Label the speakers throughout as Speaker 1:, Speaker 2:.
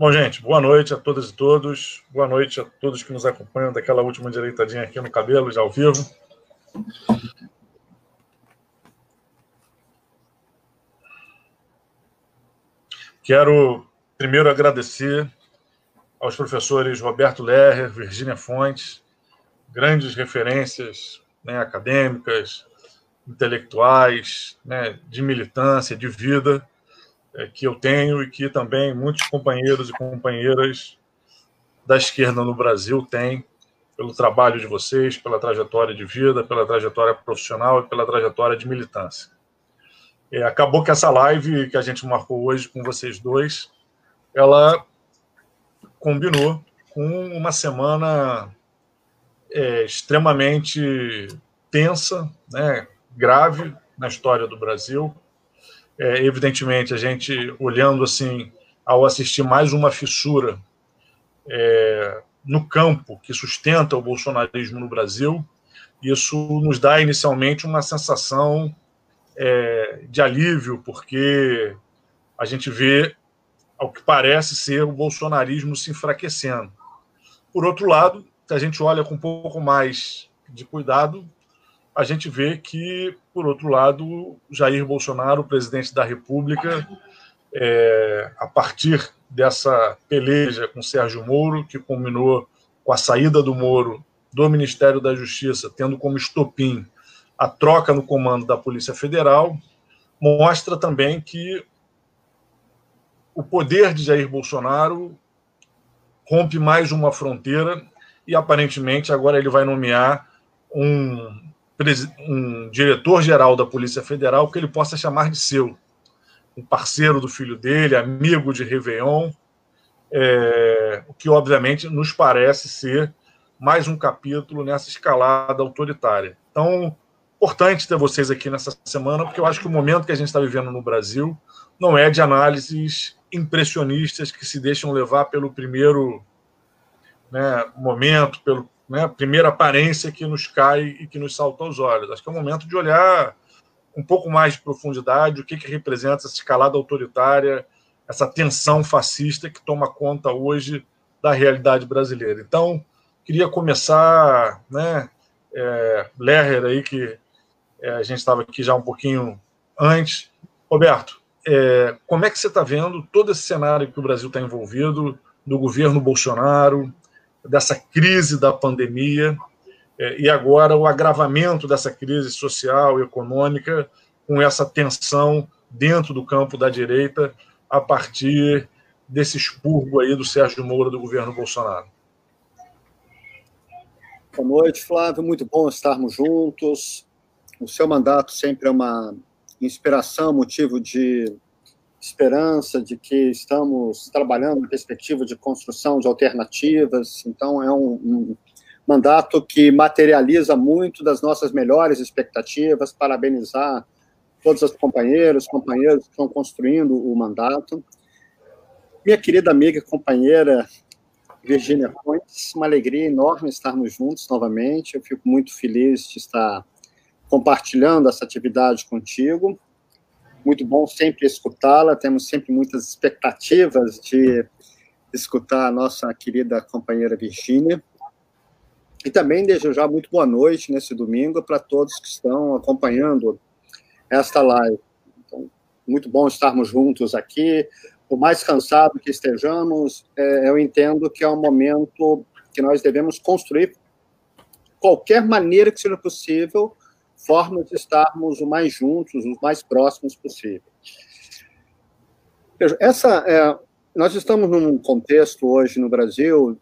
Speaker 1: Bom, gente, boa noite a todas e todos. Boa noite a todos que nos acompanham daquela última direitadinha aqui no cabelo, já ao vivo. Quero primeiro agradecer aos professores Roberto Lerrer, Virgínia Fontes, grandes referências né, acadêmicas, intelectuais, né, de militância, de vida, que eu tenho e que também muitos companheiros e companheiras da esquerda no Brasil têm, pelo trabalho de vocês, pela trajetória de vida, pela trajetória profissional e pela trajetória de militância. É, acabou que essa live que a gente marcou hoje com vocês dois, ela combinou com uma semana é, extremamente tensa, né, grave na história do Brasil, é, evidentemente, a gente olhando assim, ao assistir mais uma fissura é, no campo que sustenta o bolsonarismo no Brasil, isso nos dá inicialmente uma sensação é, de alívio, porque a gente vê, ao que parece ser, o bolsonarismo se enfraquecendo. Por outro lado, se a gente olha com um pouco mais de cuidado, a gente vê que, por outro lado, Jair Bolsonaro, presidente da República, é, a partir dessa peleja com Sérgio Moro, que culminou com a saída do Moro do Ministério da Justiça, tendo como estopim a troca no comando da Polícia Federal, mostra também que o poder de Jair Bolsonaro rompe mais uma fronteira e aparentemente agora ele vai nomear um um diretor-geral da Polícia Federal que ele possa chamar de seu, um parceiro do filho dele, amigo de Réveillon, é, o que obviamente nos parece ser mais um capítulo nessa escalada autoritária. Então, importante ter vocês aqui nessa semana, porque eu acho que o momento que a gente está vivendo no Brasil não é de análises impressionistas que se deixam levar pelo primeiro né, momento, pelo né, primeira aparência que nos cai e que nos salta aos olhos. Acho que é o momento de olhar um pouco mais de profundidade o que, que representa essa escalada autoritária, essa tensão fascista que toma conta hoje da realidade brasileira. Então, queria começar, né, é, Lerrer aí, que é, a gente estava aqui já um pouquinho antes. Roberto, é, como é que você está vendo todo esse cenário que o Brasil está envolvido, do governo Bolsonaro, dessa crise da pandemia é, e agora o agravamento dessa crise social e econômica com essa tensão dentro do campo da direita a partir desse expurgo aí do Sérgio Moura do governo Bolsonaro.
Speaker 2: Boa noite, Flávio. Muito bom estarmos juntos. O seu mandato sempre é uma inspiração, motivo de esperança de que estamos trabalhando na perspectiva de construção de alternativas. Então, é um, um mandato que materializa muito das nossas melhores expectativas. Parabenizar todos os companheiros, companheiros que estão construindo o mandato. Minha querida amiga e companheira Virginia Fontes, uma alegria enorme estarmos juntos novamente. Eu fico muito feliz de estar compartilhando essa atividade contigo muito bom sempre escutá-la, temos sempre muitas expectativas de escutar a nossa querida companheira Virgínia. E também desejar muito boa noite nesse domingo para todos que estão acompanhando esta live. Então, muito bom estarmos juntos aqui. Por mais cansado que estejamos, é, eu entendo que é um momento que nós devemos construir qualquer maneira que seja possível formas de estarmos o mais juntos, os mais próximos possível. Essa, é, nós estamos num contexto hoje no Brasil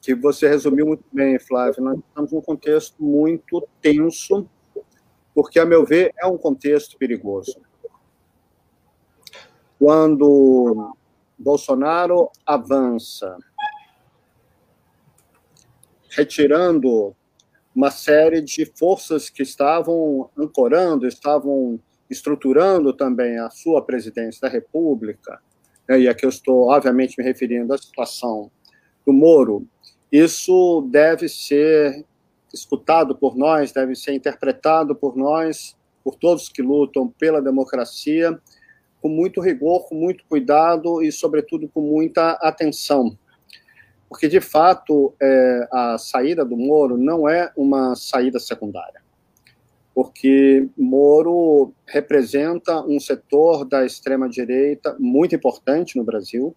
Speaker 2: que você resumiu muito bem, Flávio. Nós estamos num contexto muito tenso, porque, a meu ver, é um contexto perigoso. Quando Bolsonaro avança, retirando uma série de forças que estavam ancorando, estavam estruturando também a sua presidência da República, né, e aqui eu estou, obviamente, me referindo à situação do Moro, isso deve ser escutado por nós, deve ser interpretado por nós, por todos que lutam pela democracia, com muito rigor, com muito cuidado e, sobretudo, com muita atenção. Porque, de fato, é, a saída do Moro não é uma saída secundária. Porque Moro representa um setor da extrema-direita muito importante no Brasil.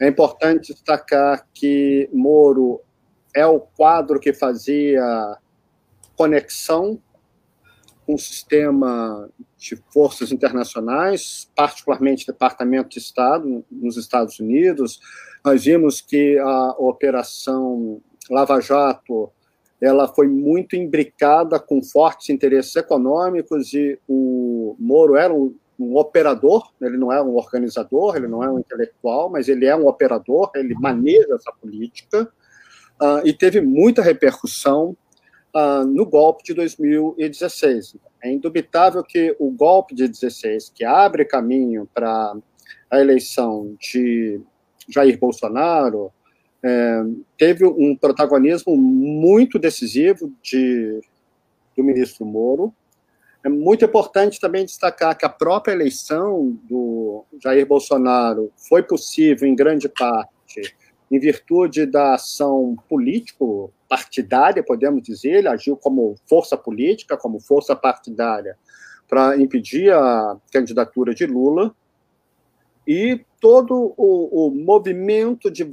Speaker 2: É importante destacar que Moro é o quadro que fazia conexão com o sistema de forças internacionais, particularmente Departamento de Estado nos Estados Unidos. Nós vimos que a operação Lava Jato ela foi muito imbricada com fortes interesses econômicos e o Moro era um, um operador, ele não é um organizador, ele não é um intelectual, mas ele é um operador, ele maneja essa política uh, e teve muita repercussão uh, no golpe de 2016. É indubitável que o golpe de 16, que abre caminho para a eleição de Jair Bolsonaro, é, teve um protagonismo muito decisivo de, do ministro Moro. É muito importante também destacar que a própria eleição do Jair Bolsonaro foi possível, em grande parte, em virtude da ação político partidária, podemos dizer, ele agiu como força política, como força partidária, para impedir a candidatura de Lula, e todo o, o movimento de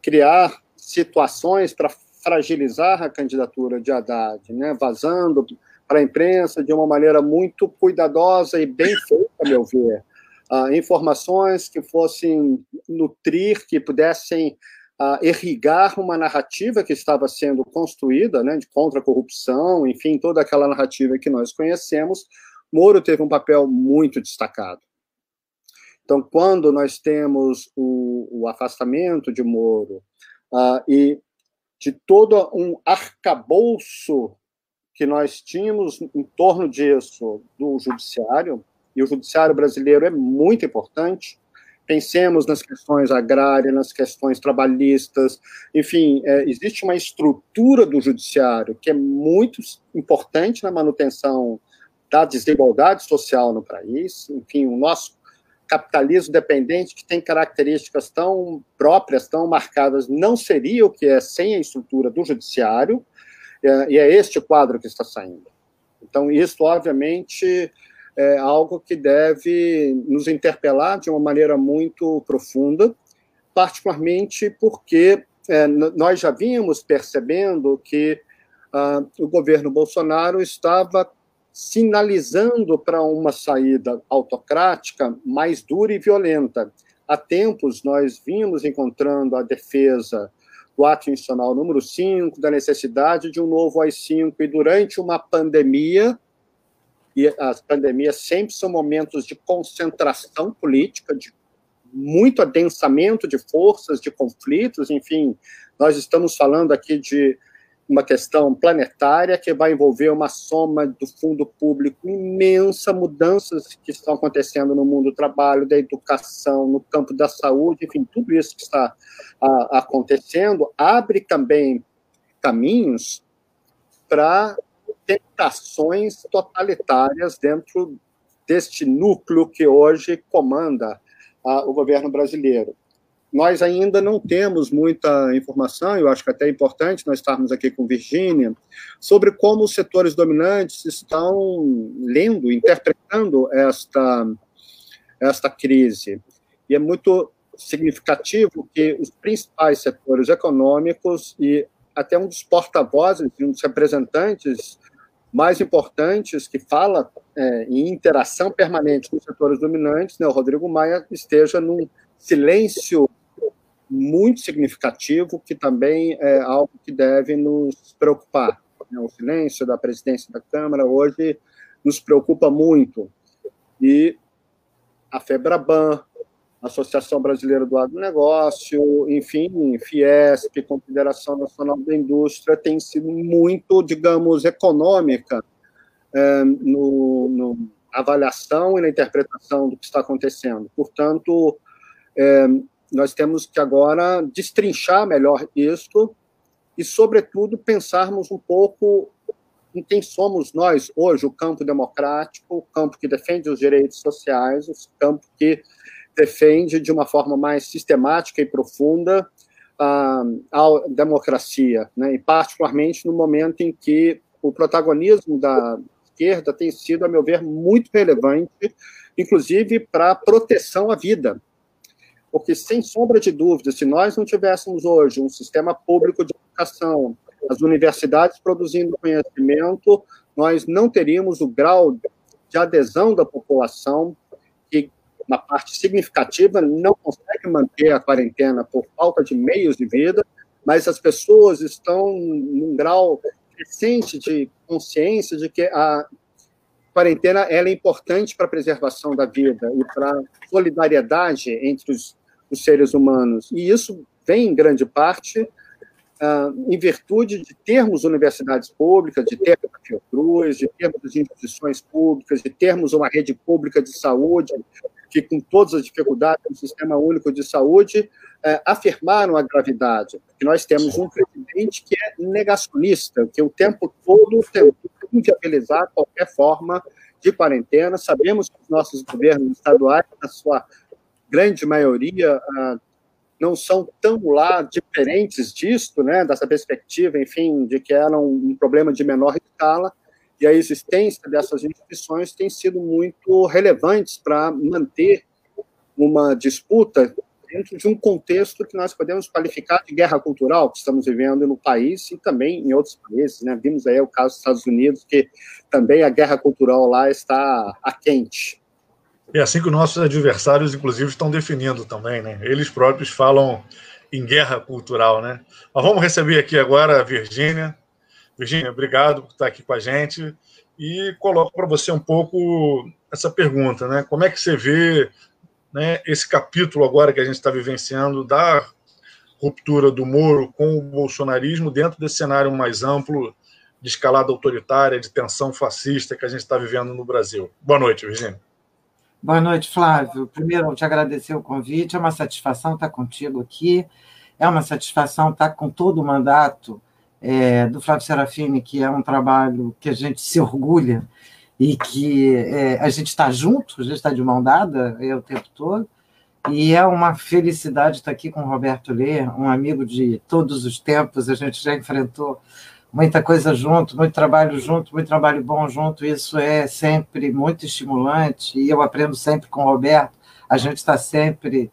Speaker 2: criar situações para fragilizar a candidatura de Haddad, né, vazando para a imprensa de uma maneira muito cuidadosa e bem feita, a meu ver, uh, informações que fossem nutrir, que pudessem uh, irrigar uma narrativa que estava sendo construída, né, de contra a corrupção, enfim, toda aquela narrativa que nós conhecemos, Moro teve um papel muito destacado. Então, quando nós temos o, o afastamento de Moro uh, e de todo um arcabouço que nós tínhamos em torno disso do judiciário, e o judiciário brasileiro é muito importante, Pensemos nas questões agrárias, nas questões trabalhistas, enfim, é, existe uma estrutura do judiciário que é muito importante na manutenção da desigualdade social no país. Enfim, o nosso capitalismo dependente, que tem características tão próprias, tão marcadas, não seria o que é sem a estrutura do judiciário, é, e é este quadro que está saindo. Então, isso, obviamente, é algo que deve nos interpelar de uma maneira muito profunda, particularmente porque é, nós já vínhamos percebendo que ah, o governo Bolsonaro estava sinalizando para uma saída autocrática mais dura e violenta. Há tempos nós vimos encontrando a defesa do ato institucional número 5, da necessidade de um novo AI-5, e durante uma pandemia, e as pandemias sempre são momentos de concentração política, de muito adensamento de forças, de conflitos, enfim, nós estamos falando aqui de uma questão planetária que vai envolver uma soma do fundo público imensa, mudanças que estão acontecendo no mundo do trabalho, da educação, no campo da saúde, enfim, tudo isso que está a, acontecendo abre também caminhos para tentações totalitárias dentro deste núcleo que hoje comanda ah, o governo brasileiro. Nós ainda não temos muita informação, eu acho que até é importante nós estarmos aqui com Virgínia, sobre como os setores dominantes estão lendo, interpretando esta, esta crise. E é muito significativo que os principais setores econômicos e até um dos porta-vozes um dos representantes mais importantes que fala é, em interação permanente com os setores dominantes, né, o Rodrigo Maia esteja num silêncio muito significativo, que também é algo que deve nos preocupar. Né? O silêncio da presidência da Câmara hoje nos preocupa muito. E a FEBRABAN, Associação Brasileira do Agronegócio, enfim, Fiesp, Confederação Nacional da Indústria, tem sido muito, digamos, econômica é, no, no, avaliação e na interpretação do que está acontecendo. Portanto, é, nós temos que agora destrinchar melhor isto e, sobretudo, pensarmos um pouco em quem somos nós hoje, o campo democrático, o campo que defende os direitos sociais, o campo que defende de uma forma mais sistemática e profunda a, a democracia, né? e particularmente no momento em que o protagonismo da esquerda tem sido, a meu ver, muito relevante, inclusive para a proteção à vida. Porque, sem sombra de dúvida, se nós não tivéssemos hoje um sistema público de educação, as universidades produzindo conhecimento, nós não teríamos o grau de adesão da população que uma parte significativa não consegue manter a quarentena por falta de meios de vida, mas as pessoas estão num grau crescente de consciência de que a quarentena ela é importante para a preservação da vida e para a solidariedade entre os, os seres humanos. E isso vem, em grande parte, Uh, em virtude de termos universidades públicas, de termos a Fiocruz, de termos instituições públicas, de termos uma rede pública de saúde, que, com todas as dificuldades do sistema único de saúde, é, afirmaram a gravidade. Que nós temos um presidente que é negacionista, que o tempo todo tentou inviabilizar qualquer forma de quarentena. Sabemos que os nossos governos estaduais, na sua grande maioria, ah, não são tão lá diferentes disto, né, dessa perspectiva, enfim, de que era um problema de menor escala, e a existência dessas instituições tem sido muito relevantes para manter uma disputa dentro de um contexto que nós podemos qualificar de guerra cultural que estamos vivendo no país e também em outros países. Né? Vimos aí o caso dos Estados Unidos, que também a guerra cultural lá está a quente.
Speaker 1: É assim que os nossos adversários, inclusive, estão definindo também, né? Eles próprios falam em guerra cultural, né? Mas vamos receber aqui agora a Virgínia, Virginia, obrigado por estar aqui com a gente. E coloco para você um pouco essa pergunta, né? Como é que você vê né, esse capítulo agora que a gente está vivenciando da ruptura do Moro com o bolsonarismo dentro desse cenário mais amplo de escalada autoritária, de tensão fascista que a gente está vivendo no Brasil? Boa noite, Virginia.
Speaker 3: Boa noite, Flávio. Primeiro, te agradecer o convite. É uma satisfação estar contigo aqui. É uma satisfação estar com todo o mandato é, do Flávio Serafini, que é um trabalho que a gente se orgulha e que é, a gente está junto, a gente está de mão dada é, o tempo todo. E é uma felicidade estar aqui com o Roberto Lê, um amigo de todos os tempos. A gente já enfrentou muita coisa junto, muito trabalho junto, muito trabalho bom junto. Isso é sempre muito estimulante e eu aprendo sempre com o Roberto. A gente está sempre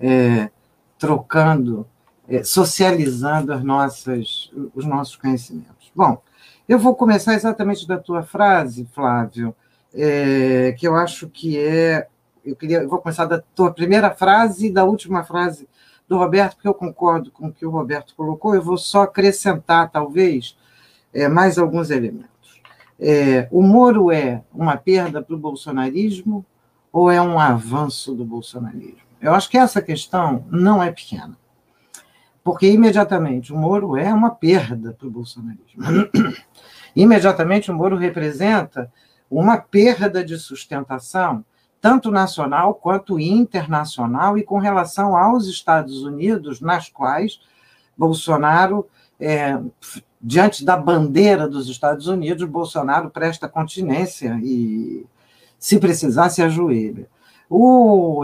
Speaker 3: é, trocando é, socializando as nossas, os nossos conhecimentos. Bom, eu vou começar exatamente da tua frase, Flávio, é, que eu acho que é. Eu, queria, eu vou começar da tua primeira frase e da última frase do Roberto, porque eu concordo com o que o Roberto colocou, eu vou só acrescentar, talvez, é, mais alguns elementos. É, o Moro é uma perda para o bolsonarismo ou é um avanço do bolsonarismo? Eu acho que essa questão não é pequena porque imediatamente o Moro é uma perda para o bolsonarismo. imediatamente o Moro representa uma perda de sustentação, tanto nacional quanto internacional, e com relação aos Estados Unidos, nas quais Bolsonaro, é, diante da bandeira dos Estados Unidos, Bolsonaro presta continência e, se precisar, se ajoelha.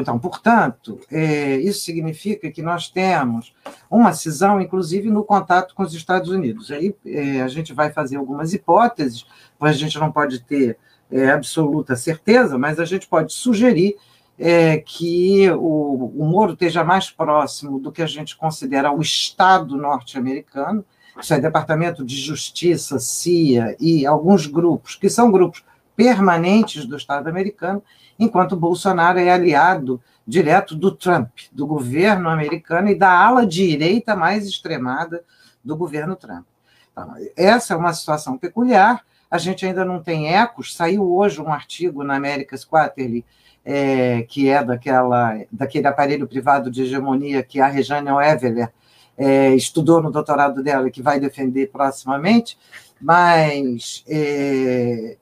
Speaker 3: Então, portanto, é, isso significa que nós temos uma cisão, inclusive, no contato com os Estados Unidos. Aí é, a gente vai fazer algumas hipóteses, a gente não pode ter é, absoluta certeza, mas a gente pode sugerir é, que o, o Moro esteja mais próximo do que a gente considera o Estado norte-americano, é Departamento de Justiça, CIA e alguns grupos, que são grupos permanentes do Estado americano, enquanto Bolsonaro é aliado direto do Trump, do governo americano e da ala direita mais extremada do governo Trump. Então, essa é uma situação peculiar. A gente ainda não tem ecos. Saiu hoje um artigo na America's Quarterly, é, que é daquela, daquele aparelho privado de hegemonia que a Rejane Eveler é, estudou no doutorado dela que vai defender proximamente, mas é,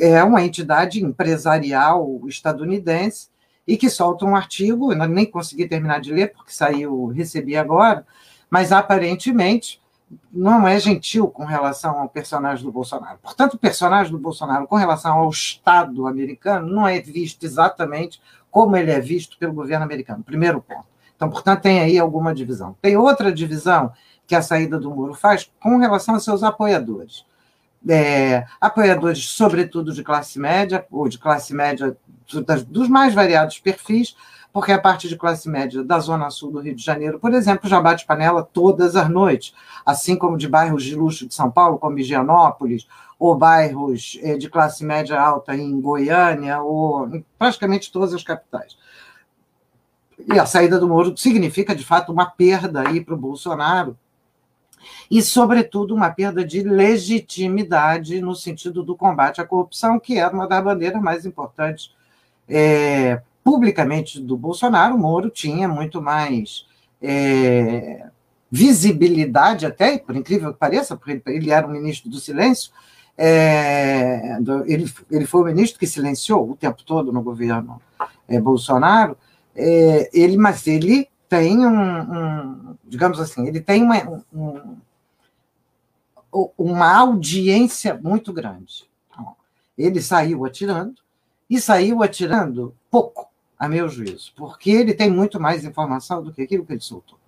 Speaker 3: é uma entidade empresarial estadunidense e que solta um artigo, eu nem consegui terminar de ler porque saiu, recebi agora, mas aparentemente não é gentil com relação ao personagem do Bolsonaro. Portanto, o personagem do Bolsonaro, com relação ao Estado americano, não é visto exatamente como ele é visto pelo governo americano. Primeiro ponto. Então, portanto, tem aí alguma divisão. Tem outra divisão que a saída do muro faz com relação aos seus apoiadores. É, apoiadores, sobretudo de classe média, ou de classe média dos mais variados perfis, porque a parte de classe média da Zona Sul do Rio de Janeiro, por exemplo, já bate panela todas as noites, assim como de bairros de luxo de São Paulo, como Higienópolis, ou bairros eh, de classe média alta em Goiânia, ou praticamente todas as capitais. E a saída do Moro significa, de fato, uma perda aí para o Bolsonaro, e, sobretudo, uma perda de legitimidade no sentido do combate à corrupção, que era uma das bandeiras mais importantes é, publicamente do Bolsonaro. O Moro tinha muito mais é, visibilidade, até, por incrível que pareça, porque ele era o ministro do silêncio, é, ele, ele foi o ministro que silenciou o tempo todo no governo é, Bolsonaro, é, ele, mas ele tem um, um, digamos assim, ele tem uma, um, uma audiência muito grande. Então, ele saiu atirando e saiu atirando pouco, a meu juízo, porque ele tem muito mais informação do que aquilo que ele soltou.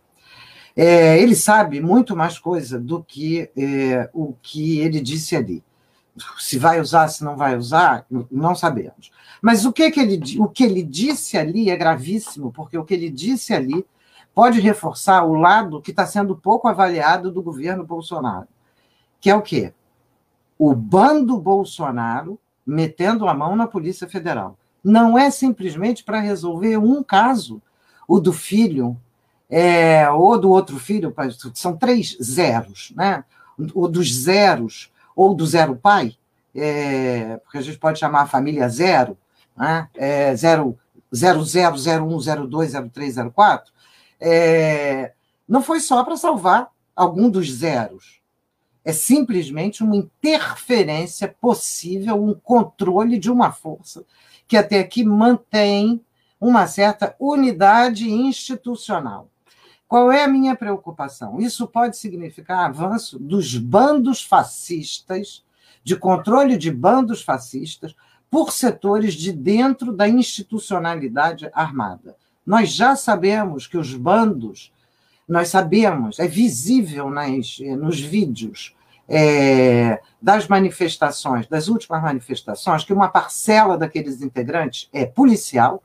Speaker 3: É, ele sabe muito mais coisa do que é, o que ele disse ali. Se vai usar, se não vai usar, não sabemos. Mas o que, que ele, o que ele disse ali é gravíssimo, porque o que ele disse ali pode reforçar o lado que está sendo pouco avaliado do governo Bolsonaro, que é o quê? O bando Bolsonaro metendo a mão na Polícia Federal. Não é simplesmente para resolver um caso, o do filho, é, ou do outro filho, são três zeros, né? O dos zeros, ou do zero pai, é, porque a gente pode chamar a família zero, né? É, zero, zero, zero, zero, um, zero, dois, zero, três, zero, quatro, é, não foi só para salvar algum dos zeros. É simplesmente uma interferência possível, um controle de uma força que até aqui mantém uma certa unidade institucional. Qual é a minha preocupação? Isso pode significar avanço dos bandos fascistas, de controle de bandos fascistas, por setores de dentro da institucionalidade armada. Nós já sabemos que os bandos, nós sabemos, é visível nas, nos vídeos é, das manifestações, das últimas manifestações, que uma parcela daqueles integrantes é policial,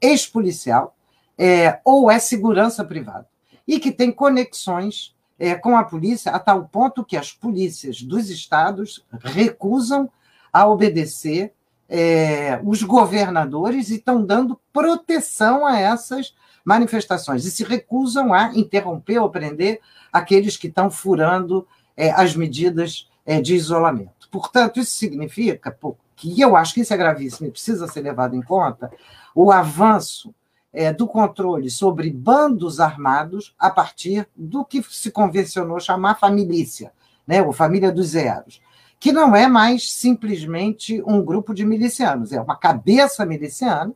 Speaker 3: ex-policial, é, ou é segurança privada, e que tem conexões é, com a polícia a tal ponto que as polícias dos estados recusam a obedecer é, os governadores estão dando proteção a essas manifestações e se recusam a interromper ou prender aqueles que estão furando é, as medidas é, de isolamento. Portanto, isso significa que eu acho que isso é gravíssimo e precisa ser levado em conta o avanço é, do controle sobre bandos armados a partir do que se convencionou chamar família, né, ou família dos zeros que não é mais simplesmente um grupo de milicianos, é uma cabeça miliciana,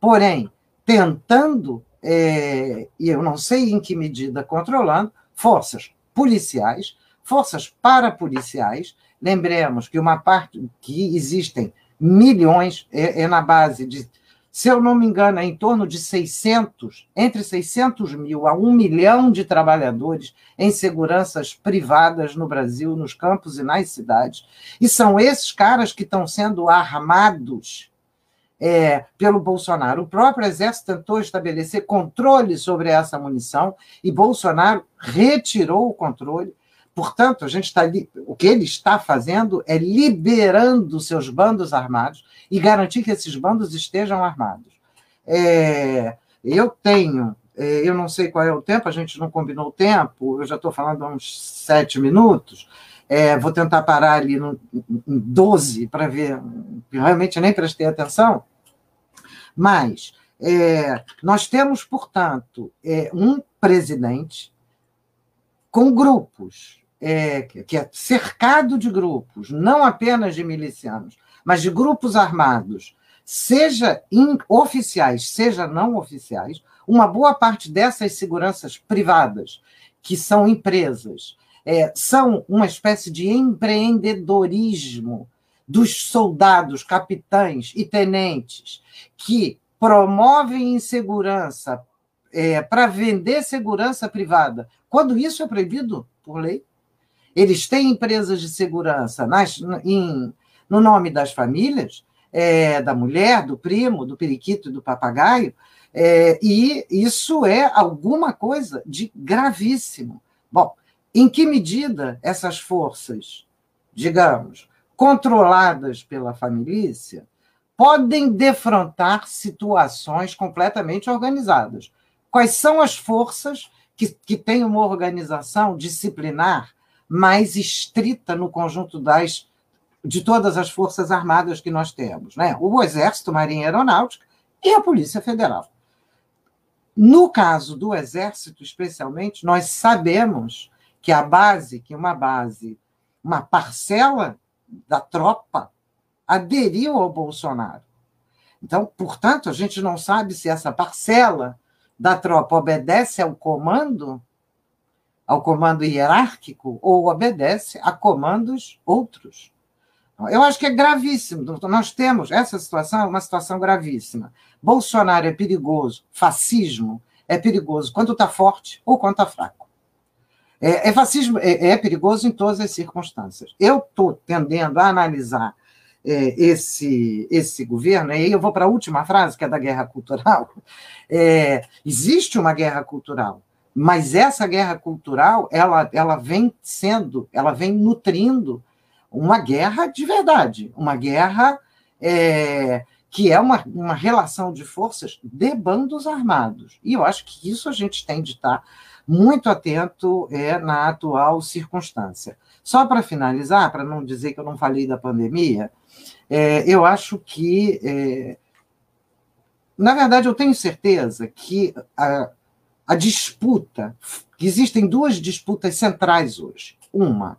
Speaker 3: porém, tentando, é, e eu não sei em que medida controlando, forças policiais, forças parapoliciais. Lembremos que uma parte que existem milhões é, é na base de se eu não me engano, é em torno de 600, entre 600 mil a 1 milhão de trabalhadores em seguranças privadas no Brasil, nos campos e nas cidades. E são esses caras que estão sendo armados é, pelo Bolsonaro. O próprio Exército tentou estabelecer controle sobre essa munição e Bolsonaro retirou o controle Portanto, a gente está o que ele está fazendo é liberando seus bandos armados e garantir que esses bandos estejam armados. É, eu tenho, é, eu não sei qual é o tempo, a gente não combinou o tempo, eu já estou falando há uns sete minutos. É, vou tentar parar ali no, em 12 para ver, realmente nem prestei atenção. Mas é, nós temos, portanto, é, um presidente com grupos é, que é cercado de grupos, não apenas de milicianos, mas de grupos armados, seja oficiais, seja não oficiais, uma boa parte dessas seguranças privadas, que são empresas, é, são uma espécie de empreendedorismo dos soldados, capitães e tenentes que promovem insegurança é, para vender segurança privada, quando isso é proibido por lei. Eles têm empresas de segurança nas, em, no nome das famílias, é, da mulher, do primo, do periquito e do papagaio, é, e isso é alguma coisa de gravíssimo. Bom, em que medida essas forças, digamos, controladas pela família, podem defrontar situações completamente organizadas? Quais são as forças que, que têm uma organização disciplinar mais estrita no conjunto das de todas as forças armadas que nós temos, né? O Exército, Marinha Aeronáutica e a Polícia Federal. No caso do Exército, especialmente, nós sabemos que a base, que uma base, uma parcela da tropa aderiu ao Bolsonaro. Então, portanto, a gente não sabe se essa parcela da tropa obedece ao comando, ao comando hierárquico, ou obedece a comandos outros. Eu acho que é gravíssimo. Nós temos essa situação, é uma situação gravíssima. Bolsonaro é perigoso, fascismo é perigoso quando está forte ou quando está fraco. É, é fascismo é, é, perigoso em todas as circunstâncias. Eu estou tendendo a analisar é, esse, esse governo, e aí eu vou para a última frase, que é da guerra cultural. É, existe uma guerra cultural, mas essa guerra cultural ela, ela vem sendo, ela vem nutrindo uma guerra de verdade, uma guerra é, que é uma, uma relação de forças de bandos armados. E eu acho que isso a gente tem de estar muito atento é, na atual circunstância. Só para finalizar, para não dizer que eu não falei da pandemia, é, eu acho que, é, na verdade, eu tenho certeza que a, a disputa, existem duas disputas centrais hoje. Uma,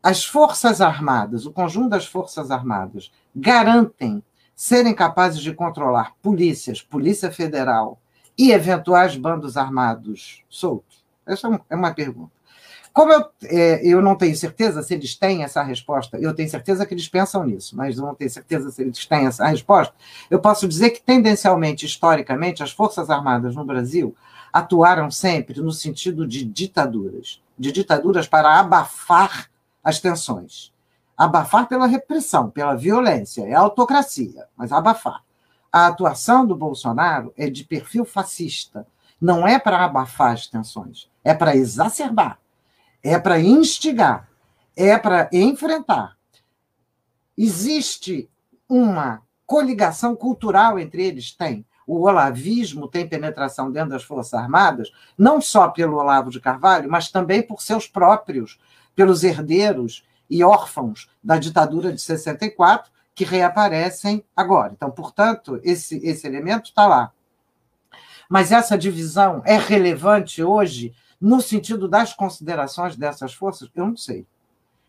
Speaker 3: as Forças Armadas, o conjunto das Forças Armadas, garantem serem capazes de controlar polícias, Polícia Federal e eventuais bandos armados soltos? Essa é uma é pergunta. Como eu, é, eu não tenho certeza se eles têm essa resposta, eu tenho certeza que eles pensam nisso, mas eu não tenho certeza se eles têm essa resposta, eu posso dizer que, tendencialmente, historicamente, as Forças Armadas no Brasil atuaram sempre no sentido de ditaduras de ditaduras para abafar as tensões abafar pela repressão, pela violência, é autocracia, mas abafar. A atuação do Bolsonaro é de perfil fascista. Não é para abafar as tensões, é para exacerbar, é para instigar, é para enfrentar. Existe uma coligação cultural entre eles? Tem. O olavismo tem penetração dentro das Forças Armadas, não só pelo Olavo de Carvalho, mas também por seus próprios, pelos herdeiros e órfãos da ditadura de 64 que reaparecem agora. Então, portanto, esse, esse elemento está lá. Mas essa divisão é relevante hoje no sentido das considerações dessas forças? Eu não sei.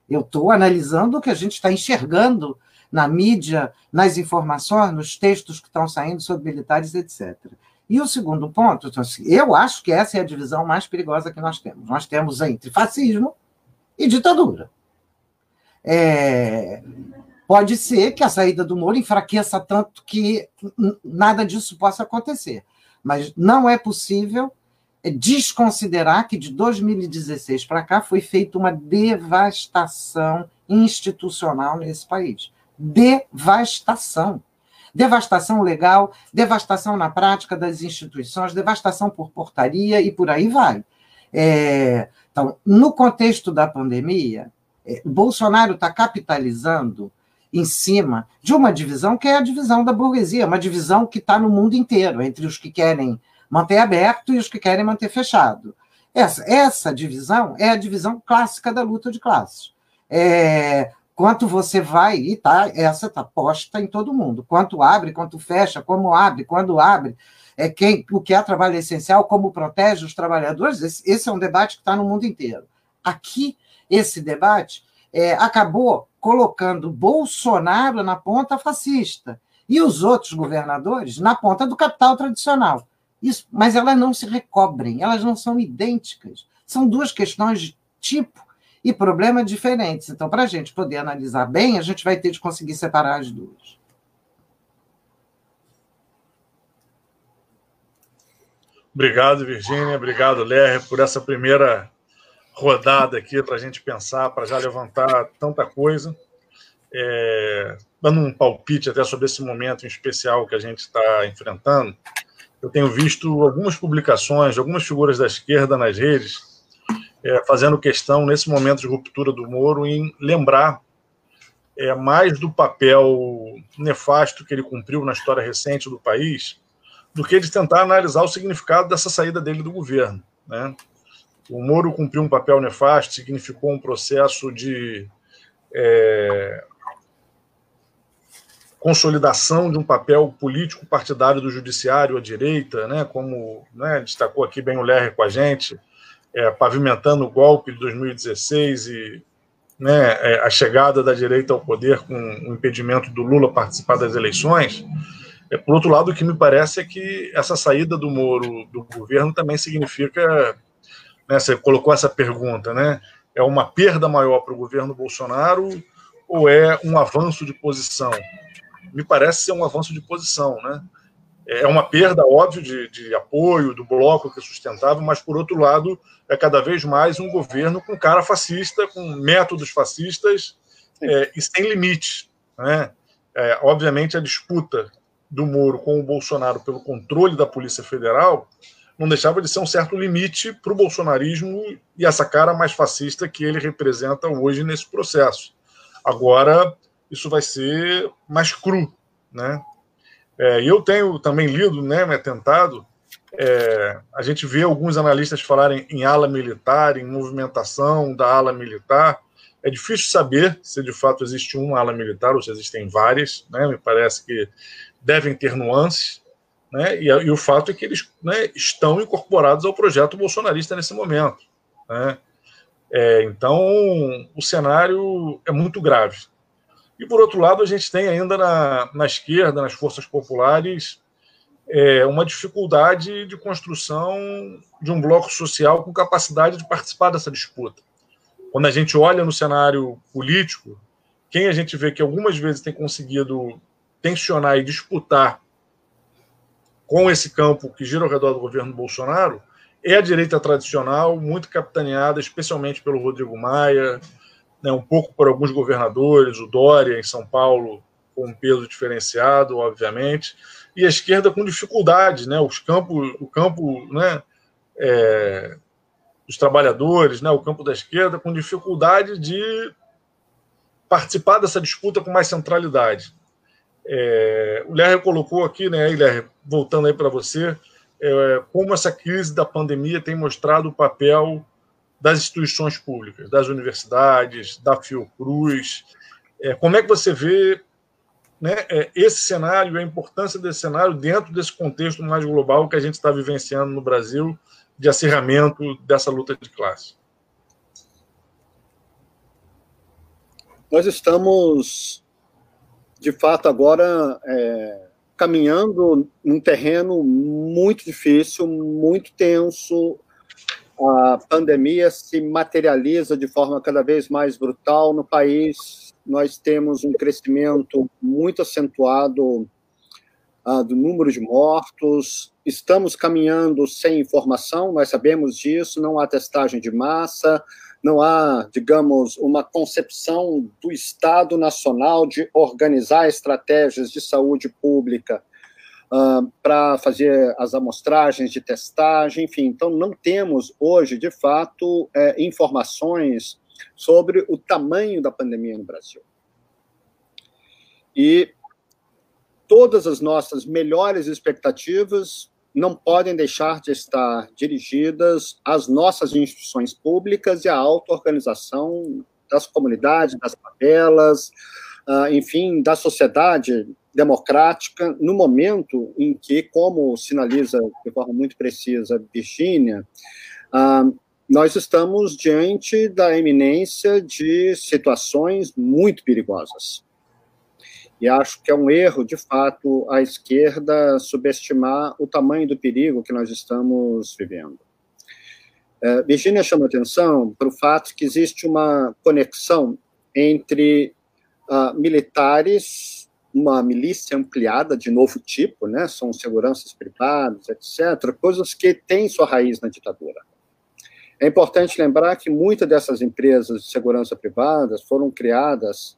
Speaker 3: Eu estou analisando o que a gente está enxergando na mídia, nas informações, nos textos que estão saindo sobre militares, etc. E o segundo ponto, então, assim, eu acho que essa é a divisão mais perigosa que nós temos. Nós temos entre fascismo e ditadura. É, pode ser que a saída do Moro enfraqueça tanto que nada disso possa acontecer. Mas não é possível desconsiderar que de 2016 para cá foi feita uma devastação institucional nesse país. Devastação. Devastação legal, devastação na prática das instituições, devastação por portaria e por aí vai. É, então, no contexto da pandemia, é, Bolsonaro está capitalizando em cima de uma divisão que é a divisão da burguesia, uma divisão que está no mundo inteiro, entre os que querem manter aberto e os que querem manter fechado. Essa, essa divisão é a divisão clássica da luta de classes. É, quanto você vai, e tá, essa está posta em todo mundo. Quanto abre, quanto fecha, como abre, quando abre, é quem, o que é trabalho essencial, como protege os trabalhadores. Esse, esse é um debate que está no mundo inteiro. Aqui esse debate é, acabou colocando Bolsonaro na ponta fascista e os outros governadores na ponta do capital tradicional. Isso, mas elas não se recobrem, elas não são idênticas. São duas questões tipo e problemas diferentes. Então, para a gente poder analisar bem, a gente vai ter de conseguir separar as duas.
Speaker 1: Obrigado, Virgínia. Obrigado, Ler, por essa primeira rodada aqui para a gente pensar, para já levantar tanta coisa. É, dando um palpite até sobre esse momento em especial que a gente está enfrentando, eu tenho visto algumas publicações algumas figuras da esquerda nas redes é, fazendo questão, nesse momento de ruptura do Moro, em lembrar é, mais do papel nefasto que ele cumpriu na história recente do país do que de tentar analisar o significado dessa saída dele do governo. Né? O Moro cumpriu um papel nefasto, significou um processo de é, consolidação de um papel político partidário do judiciário à direita, né, como né, destacou aqui bem o Lerre com a gente, é, pavimentando o golpe de 2016 e né, é, a chegada da direita ao poder com o impedimento do Lula participar das eleições. É, por outro lado, o que me parece é que essa saída do Moro do governo também significa, né, você colocou essa pergunta, né, é uma perda maior para o governo Bolsonaro ou é um avanço de posição? Me parece ser um avanço de posição, né? É uma perda, óbvio, de, de apoio do bloco que sustentava, mas, por outro lado, é cada vez mais um governo com cara fascista, com métodos fascistas é, e sem limite. Né? É, obviamente, a disputa do Moro com o Bolsonaro pelo controle da Polícia Federal não deixava de ser um certo limite para o bolsonarismo e essa cara mais fascista que ele representa hoje nesse processo. Agora, isso vai ser mais cru, né? É, e eu tenho também lido, né, me atentado, é, a gente vê alguns analistas falarem em ala militar, em movimentação da ala militar. É difícil saber se de fato existe uma ala militar ou se existem várias, né? Me parece que devem ter nuances, né? E, e o fato é que eles né, estão incorporados ao projeto bolsonarista nesse momento. Né? É, então, o cenário é muito grave. E, por outro lado, a gente tem ainda na, na esquerda, nas forças populares, é, uma dificuldade de construção de um bloco social com capacidade de participar dessa disputa. Quando a gente olha no cenário político, quem a gente vê que algumas vezes tem conseguido tensionar e disputar com esse campo que gira ao redor do governo Bolsonaro é a direita tradicional, muito capitaneada, especialmente pelo Rodrigo Maia, né, um pouco por alguns governadores, o Dória em São Paulo com um peso diferenciado, obviamente, e a esquerda com dificuldade, né, os campos, o campo, né, é, dos trabalhadores, né, o campo da esquerda com dificuldade de participar dessa disputa com mais centralidade. É, o Lerre colocou aqui, né, Lerre, voltando aí para você, é, como essa crise da pandemia tem mostrado o papel das instituições públicas, das universidades, da Fiocruz. É, como é que você vê né, é, esse cenário, a importância desse cenário dentro desse contexto mais global que a gente está vivenciando no Brasil de acirramento dessa luta de classe?
Speaker 2: Nós estamos de fato, agora é, caminhando num terreno muito difícil, muito tenso. A pandemia se materializa de forma cada vez mais brutal no país. Nós temos um crescimento muito acentuado uh, do número de mortos. Estamos caminhando sem informação, nós sabemos disso, não há testagem de massa, não há, digamos, uma concepção do Estado Nacional de organizar estratégias de saúde pública uh, para fazer as amostragens de testagem, enfim. Então, não temos hoje, de fato, é, informações sobre o tamanho da pandemia no Brasil. E todas as nossas melhores expectativas não podem deixar de estar dirigidas às nossas instituições públicas e à auto-organização das comunidades, das favelas, enfim, da sociedade democrática, no momento em que, como sinaliza de forma muito precisa Virginia, ah, nós estamos diante da eminência de situações muito perigosas. E acho que é um erro, de fato, a esquerda subestimar o tamanho do perigo que nós estamos vivendo. É, Virginia chama atenção para o fato que existe uma conexão entre uh, militares, uma milícia ampliada de novo tipo, né, são seguranças privadas, etc., coisas que têm sua raiz na ditadura. É importante lembrar que muitas dessas empresas de segurança privadas foram criadas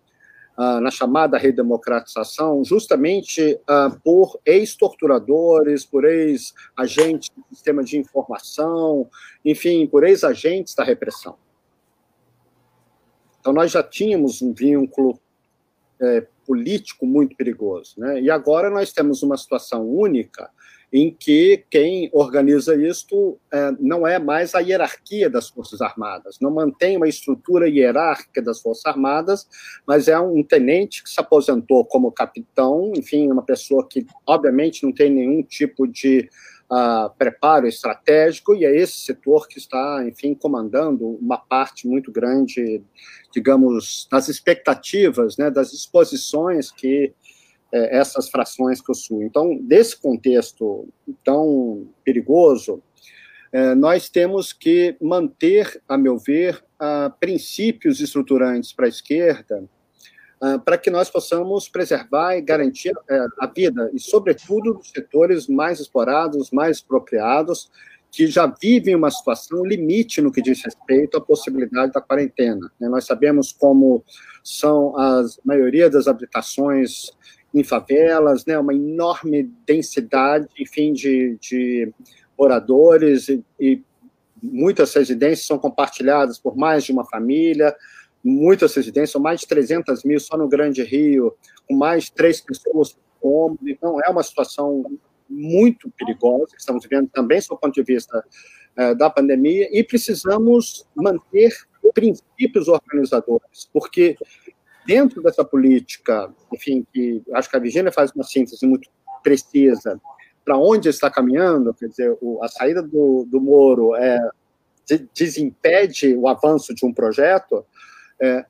Speaker 2: ah, na chamada redemocratização, justamente ah, por ex-torturadores, por ex-agentes do sistema de informação, enfim, por ex-agentes da repressão. Então, nós já tínhamos um vínculo é, político muito perigoso. Né? E agora nós temos uma situação única em que quem organiza isto é, não é mais a hierarquia das Forças Armadas, não mantém uma estrutura hierárquica das Forças Armadas, mas é um tenente que se aposentou como capitão, enfim, uma pessoa que, obviamente, não tem nenhum tipo de preparo estratégico, e é esse setor que está, enfim, comandando uma parte muito grande, digamos, das expectativas, né, das exposições que é, essas frações possuem. Então, desse contexto tão perigoso, é, nós temos que manter, a meu ver, princípios estruturantes para a esquerda, para que nós possamos preservar e garantir é, a vida, e, sobretudo, dos setores mais explorados, mais expropriados, que já vivem uma situação limite no que diz respeito à possibilidade da quarentena. Né? Nós sabemos como são as maioria das habitações em favelas, né, uma enorme densidade, enfim, de, de moradores e, e muitas residências são compartilhadas por mais de uma família, muitas residências, mais de 300 mil só no Grande Rio, com mais três pessoas por então é uma situação muito perigosa que estamos vivendo também, do ponto de vista eh, da pandemia, e precisamos manter princípios organizadores, porque dentro dessa política, enfim, que acho que a Virginia faz uma síntese muito precisa para onde está caminhando, quer dizer, o, a saída do, do Moro é, de, desimpede o avanço de um projeto, é,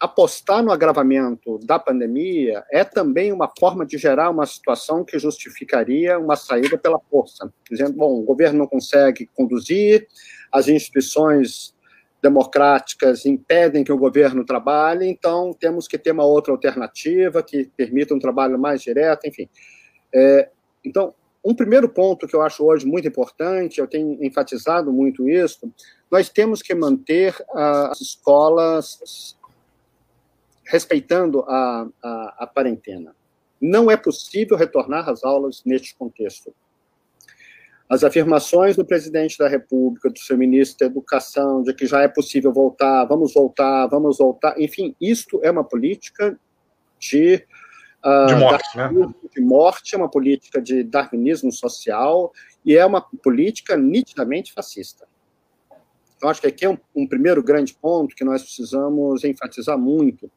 Speaker 2: apostar no agravamento da pandemia é também uma forma de gerar uma situação que justificaria uma saída pela força, dizendo, bom, o governo não consegue conduzir, as instituições democráticas impedem que o governo trabalhe, então temos que ter uma outra alternativa que permita um trabalho mais direto, enfim. É, então, um primeiro ponto que eu acho hoje muito importante, eu tenho enfatizado muito isso, nós temos que manter as escolas respeitando a, a, a quarentena. Não é possível retornar às aulas neste contexto as afirmações do presidente da República, do seu ministro da Educação, de que já é possível voltar, vamos voltar, vamos voltar, enfim, isto é uma política de, de, morte, né? de morte, é uma política de darwinismo social e é uma política nitidamente fascista. Então, acho que aqui é um, um primeiro grande ponto que nós precisamos enfatizar muito.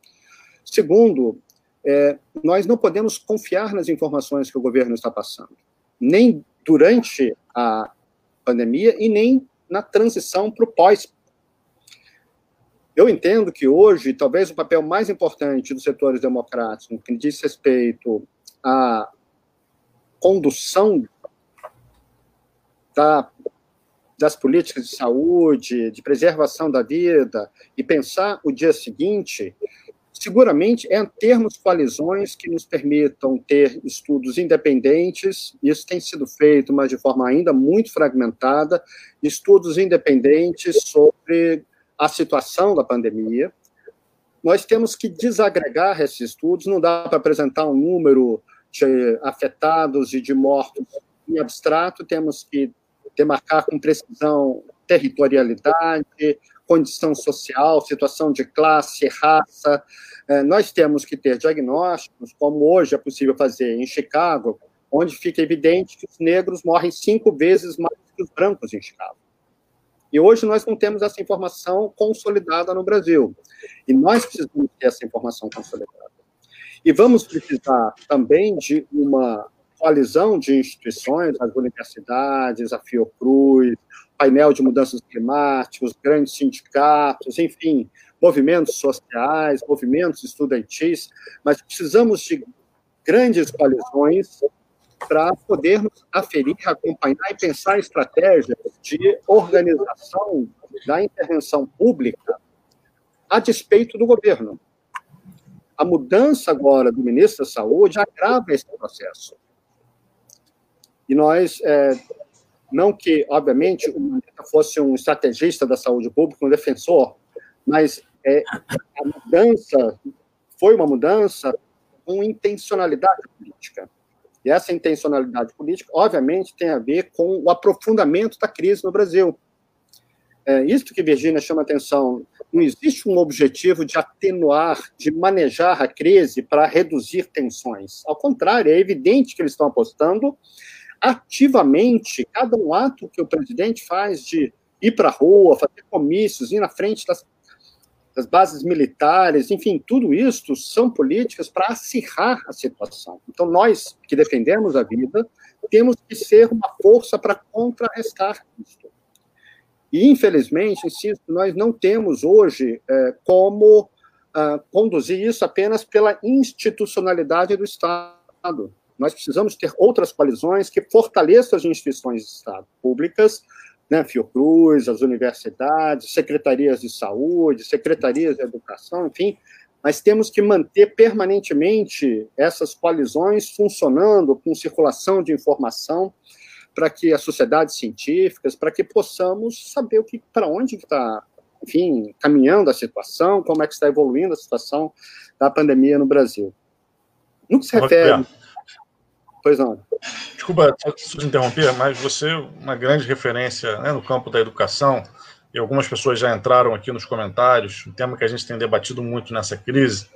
Speaker 2: Segundo, é, nós não podemos confiar nas informações que o governo está passando, nem durante a pandemia e nem na transição para o pós. Eu entendo que hoje, talvez o papel mais importante dos setores democráticos, no que diz respeito à condução da, das políticas de saúde, de preservação da vida, e pensar o dia seguinte, seguramente é termos coalizões que nos permitam ter estudos independentes, isso tem sido feito, mas de forma ainda muito fragmentada, estudos independentes sobre a situação da pandemia. Nós temos que desagregar esses estudos, não dá para apresentar um número de afetados e de mortos em abstrato, temos que demarcar com precisão territorialidade, condição social, situação de classe, raça. É, nós temos que ter diagnósticos, como hoje é possível fazer em Chicago, onde fica evidente que os negros morrem cinco vezes mais que os brancos em Chicago. E hoje nós não temos essa informação consolidada no Brasil. E nós precisamos ter essa informação consolidada. E vamos precisar também de uma coalizão de instituições, as universidades, a Fiocruz, painel de mudanças climáticas, grandes sindicatos, enfim, movimentos sociais, movimentos estudantis, mas precisamos de grandes coalizões para podermos aferir, acompanhar e pensar estratégias de organização da intervenção pública a despeito do governo. A mudança agora do ministro da Saúde agrava esse processo. E nós, é, não que, obviamente, o Mandetta fosse um estrategista da saúde pública, um defensor, mas é, a mudança foi uma mudança com intencionalidade política. E essa intencionalidade política, obviamente, tem a ver com o aprofundamento da crise no Brasil. É, isso que Virginia chama atenção. Não existe um objetivo de atenuar, de manejar a crise para reduzir tensões. Ao contrário, é evidente que eles estão apostando ativamente cada um ato que o presidente faz de ir para a rua, fazer comícios, ir na frente das das bases militares, enfim, tudo isso são políticas para acirrar a situação. Então, nós que defendemos a vida, temos que ser uma força para contrarrestar isso. E, infelizmente, insisto, nós não temos hoje é, como é, conduzir isso apenas pela institucionalidade do Estado. Nós precisamos ter outras coalizões que fortaleçam as instituições de Estado públicas, né, Fiocruz, as universidades, secretarias de saúde, secretarias de educação, enfim, mas temos que manter permanentemente essas coalizões funcionando com circulação de informação para que as sociedades científicas, para que possamos saber o que, para onde está, enfim, caminhando a situação, como é que está evoluindo a situação da pandemia no Brasil. No que se refere Pois não.
Speaker 1: Desculpa te interromper, mas você é uma grande referência né, no campo da educação, e algumas pessoas já entraram aqui nos comentários, um tema que a gente tem debatido muito nessa crise,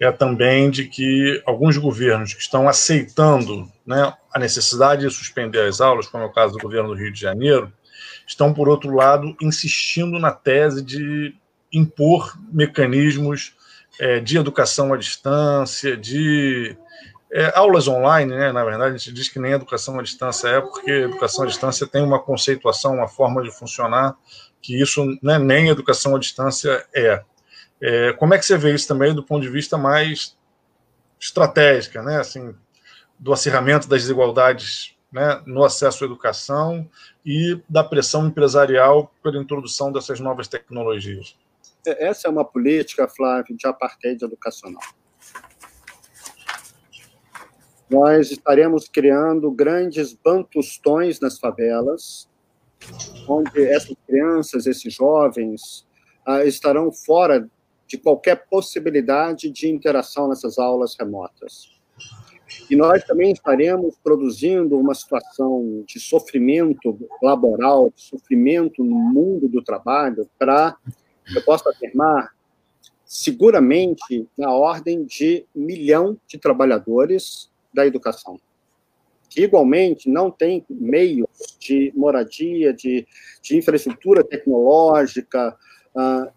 Speaker 1: é também de que alguns governos que estão aceitando né, a necessidade de suspender as aulas, como é o caso do governo do Rio de Janeiro, estão, por outro lado, insistindo na tese de impor mecanismos é, de educação à distância, de é, aulas online, né, na verdade, a gente diz que nem educação à distância é, porque educação à distância tem uma conceituação, uma forma de funcionar, que isso né, nem educação à distância é. é. Como é que você vê isso também do ponto de vista mais estratégico, né, assim, do acirramento das desigualdades né, no acesso à educação e da pressão empresarial pela introdução dessas novas tecnologias?
Speaker 2: Essa é uma política, Flávio, de apartheid educacional nós estaremos criando grandes bantustões nas favelas, onde essas crianças, esses jovens, ah, estarão fora de qualquer possibilidade de interação nessas aulas remotas. E nós também estaremos produzindo uma situação de sofrimento laboral, de sofrimento no mundo do trabalho, para, eu posso afirmar, seguramente na ordem de milhão de trabalhadores da educação, que igualmente não tem meios de moradia, de, de infraestrutura tecnológica uh,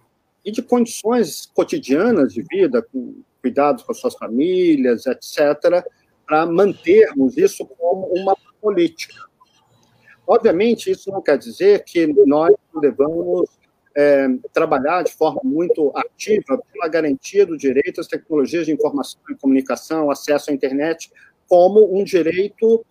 Speaker 2: e de condições cotidianas de vida, com cuidados com as suas famílias, etc., para mantermos isso como uma política. Obviamente, isso não quer dizer que nós devamos é, trabalhar de forma muito ativa pela garantia do direito às tecnologias de informação e comunicação, acesso à internet, como um direito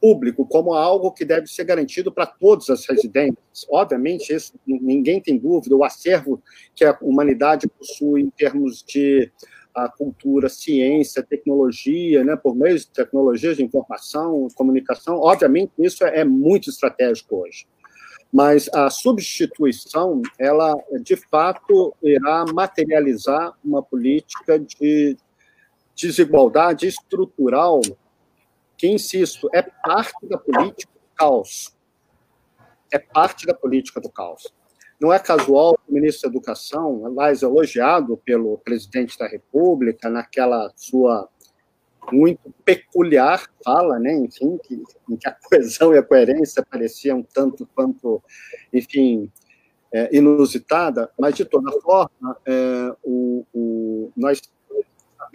Speaker 2: público, como algo que deve ser garantido para todas as residências. Obviamente, isso ninguém tem dúvida, o acervo que a humanidade possui em termos de a cultura, ciência, tecnologia, né, por meio de tecnologias de informação, comunicação, obviamente isso é muito estratégico hoje mas a substituição, ela de fato irá materializar uma política de desigualdade estrutural que, insisto, é parte da política do caos. É parte da política do caos. Não é casual que o ministro da Educação, mais elogiado pelo presidente da República, naquela sua muito peculiar fala, né, enfim, que, em que a coesão e a coerência pareciam tanto quanto, enfim, é, inusitada, mas de toda forma, é, o, o, nós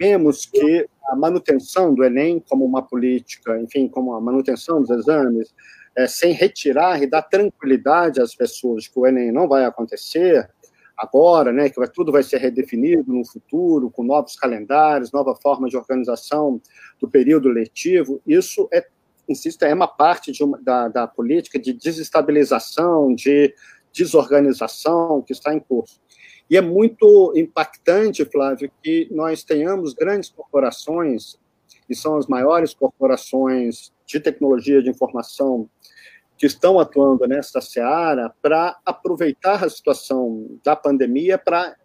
Speaker 2: sabemos que a manutenção do Enem como uma política, enfim, como a manutenção dos exames, é, sem retirar e dar tranquilidade às pessoas que o Enem não vai acontecer, agora, né, que tudo vai ser redefinido no futuro, com novos calendários, nova forma de organização do período letivo, isso é, insisto, é uma parte uma, da, da política de desestabilização, de desorganização que está em curso. E é muito impactante, Flávio, que nós tenhamos grandes corporações, que são as maiores corporações de tecnologia de informação que estão atuando nessa seara para aproveitar a situação da pandemia para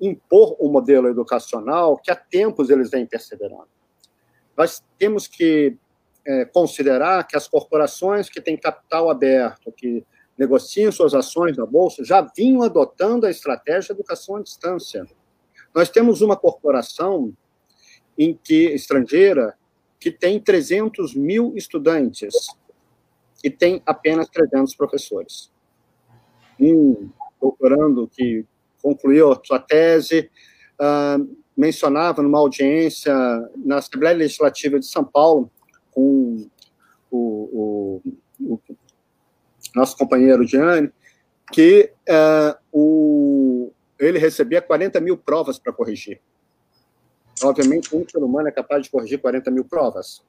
Speaker 2: impor um modelo educacional que há tempos eles vêm perseverando. Nós temos que é, considerar que as corporações que têm capital aberto, que negociam suas ações na Bolsa, já vinham adotando a estratégia de educação à distância. Nós temos uma corporação em que estrangeira que tem 300 mil estudantes e tem apenas 300 professores. Um doutorando que concluiu a sua tese uh, mencionava numa audiência na Assembleia Legislativa de São Paulo com o, o, o nosso companheiro Gianni, que uh, o, ele recebia 40 mil provas para corrigir. Obviamente, um ser humano é capaz de corrigir 40 mil provas.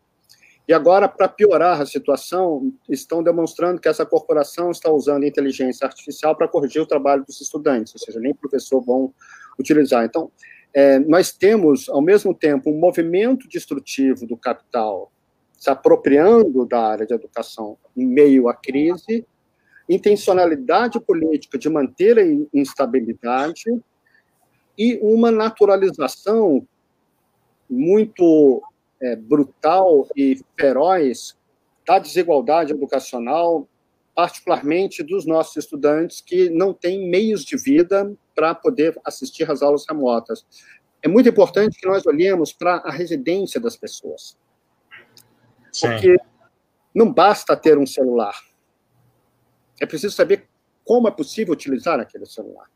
Speaker 2: E agora, para piorar a situação, estão demonstrando que essa corporação está usando inteligência artificial para corrigir o trabalho dos estudantes, ou seja, nem professor vão utilizar. Então, é, nós temos, ao mesmo tempo, um movimento destrutivo do capital se apropriando da área de educação em meio à crise, intencionalidade política de manter a instabilidade e uma naturalização muito é, brutal e feroz da desigualdade educacional, particularmente dos nossos estudantes que não têm meios de vida para poder assistir às aulas remotas. É muito importante que nós olhemos para a residência das pessoas. Sim. Porque não basta ter um celular. É preciso saber como é possível utilizar aquele celular.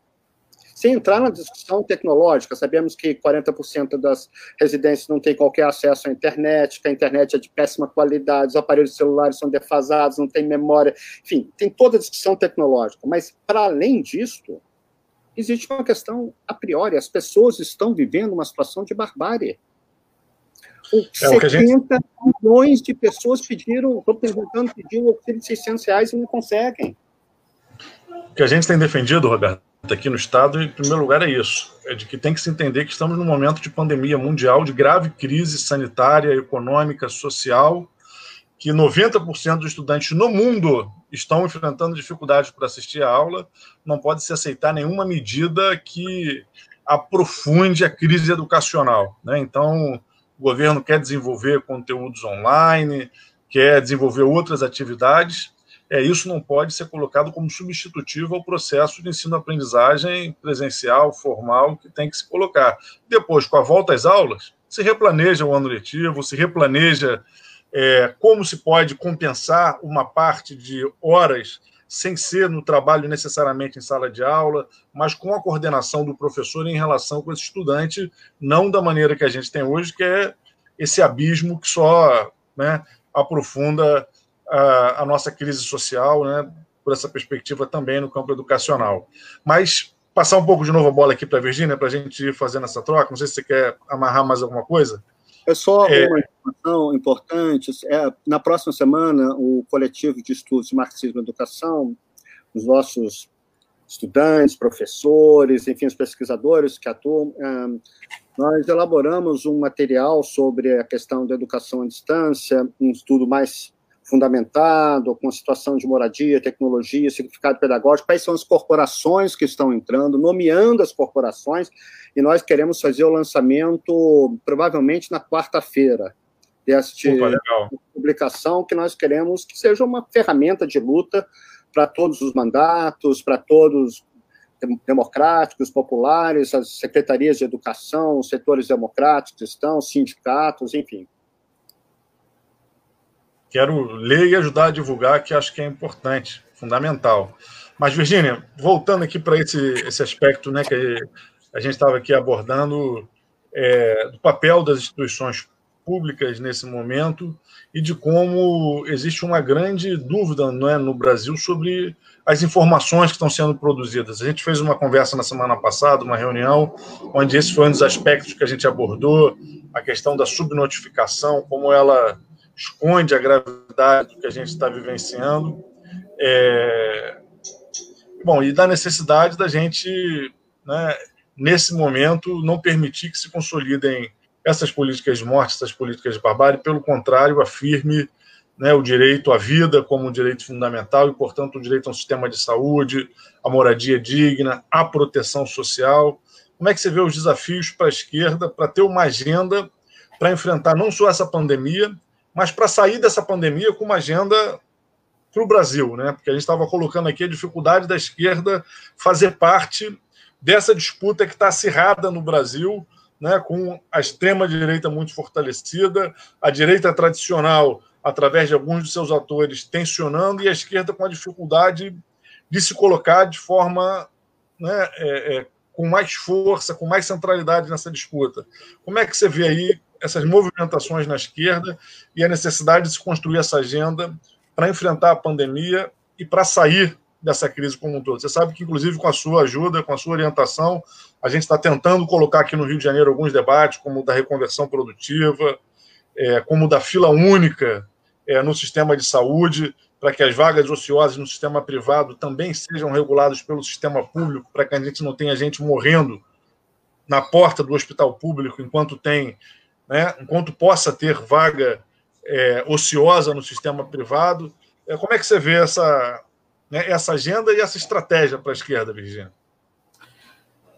Speaker 2: Sem entrar na discussão tecnológica, sabemos que 40% das residências não têm qualquer acesso à internet, que a internet é de péssima qualidade, os aparelhos celulares são defasados, não tem memória, enfim, tem toda a discussão tecnológica. Mas, para além disso, existe uma questão a priori: as pessoas estão vivendo uma situação de barbárie. É 70 gente... milhões de pessoas pediram, estou perguntando, pediram o auxílio de 600 reais e não conseguem.
Speaker 1: O que a gente tem defendido, Roberto, aqui no Estado, em primeiro lugar, é isso: é de que tem que se entender que estamos num momento de pandemia mundial, de grave crise sanitária, econômica, social, que 90% dos estudantes no mundo estão enfrentando dificuldades para assistir à aula. Não pode se aceitar nenhuma medida que aprofunde a crise educacional. Né? Então, o governo quer desenvolver conteúdos online, quer desenvolver outras atividades é, isso não pode ser colocado como substitutivo ao processo de ensino-aprendizagem presencial, formal, que tem que se colocar. Depois, com a volta às aulas, se replaneja o ano letivo, se replaneja é, como se pode compensar uma parte de horas sem ser no trabalho necessariamente em sala de aula, mas com a coordenação do professor em relação com esse estudante, não da maneira que a gente tem hoje, que é esse abismo que só né, aprofunda a, a nossa crise social, né, por essa perspectiva também no campo educacional. Mas passar um pouco de novo a bola aqui para a Virgínia, para a gente ir fazendo essa troca. Não sei se você quer amarrar mais alguma coisa.
Speaker 2: É só uma informação importante. É, na próxima semana, o coletivo de estudos de marxismo e educação, os nossos estudantes, professores, enfim, os pesquisadores que atuam, nós elaboramos um material sobre a questão da educação à distância, um estudo mais fundamentado, com situação de moradia, tecnologia, significado pedagógico, quais são as corporações que estão entrando, nomeando as corporações, e nós queremos fazer o lançamento provavelmente na quarta-feira desta publicação, que nós queremos que seja uma ferramenta de luta para todos os mandatos, para todos democráticos, populares, as secretarias de educação, os setores democráticos estão, sindicatos, enfim
Speaker 1: quero ler e ajudar a divulgar, que acho que é importante, fundamental. Mas, Virgínia, voltando aqui para esse, esse aspecto né, que a gente estava aqui abordando, é, do papel das instituições públicas nesse momento e de como existe uma grande dúvida não é, no Brasil sobre as informações que estão sendo produzidas. A gente fez uma conversa na semana passada, uma reunião, onde esse foi um dos aspectos que a gente abordou, a questão da subnotificação, como ela esconde a gravidade que a gente está vivenciando. É... Bom, e da necessidade da gente, né, nesse momento, não permitir que se consolidem essas políticas de morte, essas políticas de barbárie, pelo contrário, afirme né, o direito à vida como um direito fundamental e, portanto, o direito a um sistema de saúde, a moradia digna, a proteção social. Como é que você vê os desafios para a esquerda para ter uma agenda para enfrentar não só essa pandemia, mas para sair dessa pandemia com uma agenda para o Brasil, né? Porque a gente estava colocando aqui a dificuldade da esquerda fazer parte dessa disputa que está acirrada no Brasil, né? Com a extrema direita muito fortalecida, a direita tradicional através de alguns de seus atores tensionando e a esquerda com a dificuldade de se colocar de forma né, é, é, com mais força, com mais centralidade nessa disputa. Como é que você vê aí essas movimentações na esquerda e a necessidade de se construir essa agenda para enfrentar a pandemia e para sair dessa crise como um todo. Você sabe que, inclusive, com a sua ajuda, com a sua orientação, a gente está tentando colocar aqui no Rio de Janeiro alguns debates, como o da reconversão produtiva, é, como o da fila única é, no sistema de saúde, para que as vagas ociosas no sistema privado também sejam reguladas pelo sistema público, para que a gente não tenha gente morrendo na porta do hospital público enquanto tem né, enquanto possa ter vaga é, ociosa no sistema privado. É, como é que você vê essa, né, essa agenda e essa estratégia para a esquerda, Virginia?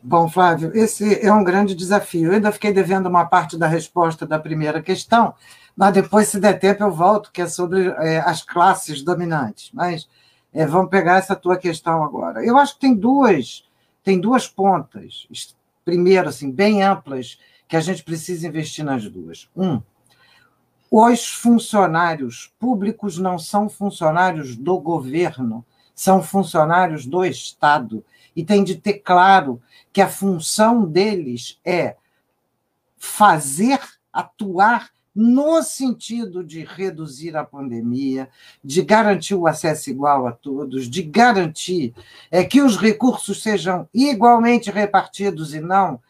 Speaker 3: Bom, Flávio, esse é um grande desafio. Eu ainda fiquei devendo uma parte da resposta da primeira questão, mas depois, se der tempo, eu volto, que é sobre é, as classes dominantes. Mas é, vamos pegar essa tua questão agora. Eu acho que tem duas, tem duas pontas. Primeiro, assim, bem amplas, que a gente precisa investir nas duas. Um, os funcionários públicos não são funcionários do governo, são funcionários do Estado. E tem de ter claro que a função deles é fazer, atuar no sentido de reduzir a pandemia, de garantir o acesso igual a todos, de garantir é, que os recursos sejam igualmente repartidos e não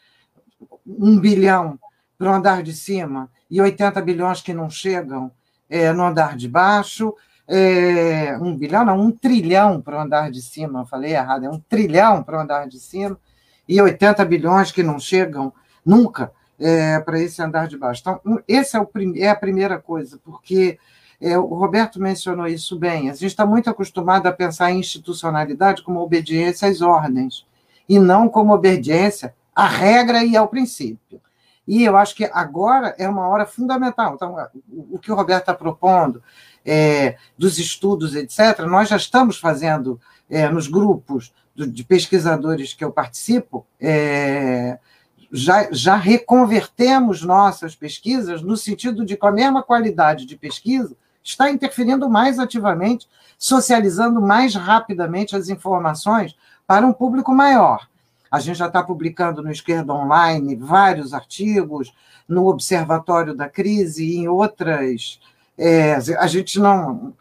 Speaker 3: um bilhão para o andar de cima e 80 bilhões que não chegam é, no andar de baixo, é, um bilhão, não, um trilhão para o andar de cima, falei errado, é um trilhão para o andar de cima, e 80 bilhões que não chegam nunca é, para esse andar de baixo. Então, essa é, o, é a primeira coisa, porque é, o Roberto mencionou isso bem, a gente está muito acostumado a pensar em institucionalidade como obediência às ordens, e não como obediência à regra e ao princípio. E eu acho que agora é uma hora fundamental. Então, o que o Roberto está propondo, é, dos estudos, etc., nós já estamos fazendo é, nos grupos de pesquisadores que eu participo, é, já, já reconvertemos nossas pesquisas no sentido de, com a mesma qualidade de pesquisa, está interferindo mais ativamente, socializando mais rapidamente as informações para um público maior. A gente já está publicando no Esquerda Online vários artigos, no Observatório da Crise e em outras. É, a gente não,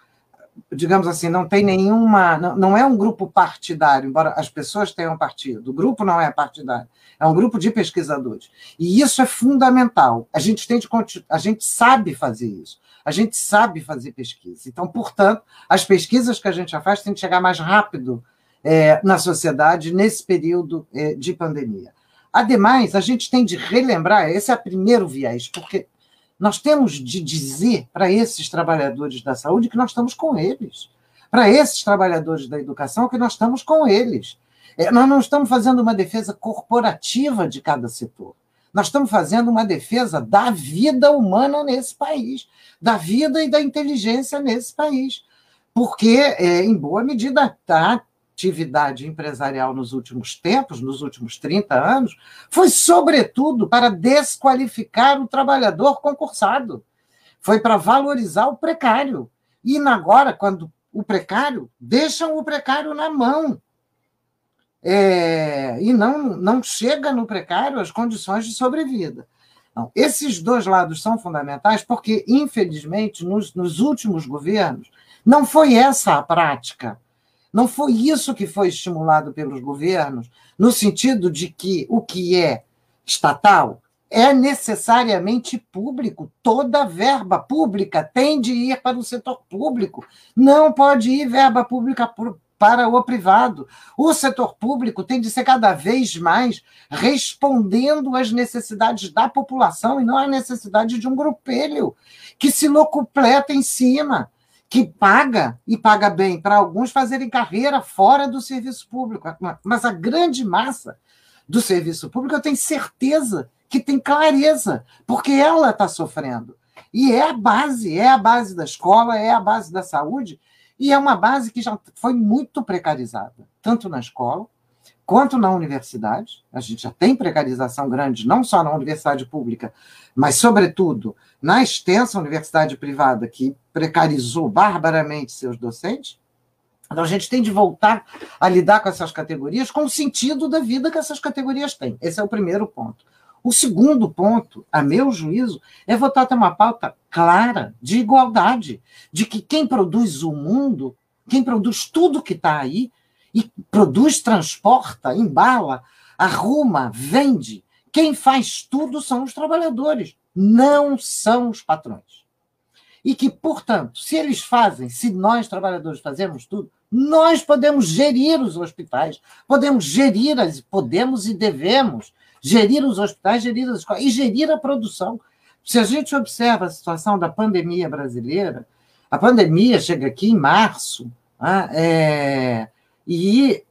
Speaker 3: digamos assim, não tem nenhuma. Não, não é um grupo partidário, embora as pessoas tenham partido. O grupo não é partidário, é um grupo de pesquisadores. E isso é fundamental. A gente tem de a gente sabe fazer isso. A gente sabe fazer pesquisa. Então, portanto, as pesquisas que a gente já faz têm que chegar mais rápido é, na sociedade nesse período é, de pandemia. Ademais, a gente tem de relembrar, esse é o primeiro viés, porque nós temos de dizer para esses trabalhadores da saúde que nós estamos com eles, para esses trabalhadores da educação que nós estamos com eles. É, nós não estamos fazendo uma defesa corporativa de cada setor. Nós estamos fazendo uma defesa da vida humana nesse país, da vida e da inteligência nesse país. Porque, é, em boa medida, está atividade empresarial nos últimos tempos, nos últimos 30 anos, foi, sobretudo, para desqualificar o trabalhador concursado. Foi para valorizar o precário. E agora, quando o precário, deixam o precário na mão. É, e não, não chega no precário as condições de sobrevida. Não, esses dois lados são fundamentais porque, infelizmente, nos, nos últimos governos, não foi essa a prática. Não foi isso que foi estimulado pelos governos, no sentido de que o que é estatal é necessariamente público. Toda verba pública tem de ir para o setor público. Não pode ir verba pública para o privado. O setor público tem de ser cada vez mais respondendo às necessidades da população e não à necessidade de um grupelho que se locupleta em cima, que paga e paga bem para alguns fazerem carreira fora do serviço público. Mas a grande massa do serviço público, eu tenho certeza que tem clareza, porque ela está sofrendo. E é a base, é a base da escola, é a base da saúde, e é uma base que já foi muito precarizada, tanto na escola quanto na universidade. A gente já tem precarização grande, não só na universidade pública, mas, sobretudo, na extensa universidade privada, que precarizou barbaramente seus docentes. Então, a gente tem de voltar a lidar com essas categorias com o sentido da vida que essas categorias têm. Esse é o primeiro ponto. O segundo ponto, a meu juízo, é votar ter uma pauta clara de igualdade, de que quem produz o mundo, quem produz tudo que está aí, e produz, transporta, embala, arruma, vende, quem faz tudo são os trabalhadores, não são os patrões. E que, portanto, se eles fazem, se nós trabalhadores fazemos tudo, nós podemos gerir os hospitais, podemos gerir as, podemos e devemos gerir os hospitais, gerir as escolas e gerir a produção. Se a gente observa a situação da pandemia brasileira, a pandemia chega aqui em março, né, é, e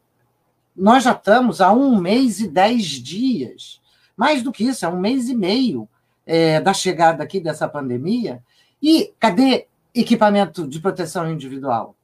Speaker 3: nós já estamos há um mês e dez dias, mais do que isso, é um mês e meio é, da chegada aqui dessa pandemia. E cadê equipamento de proteção individual?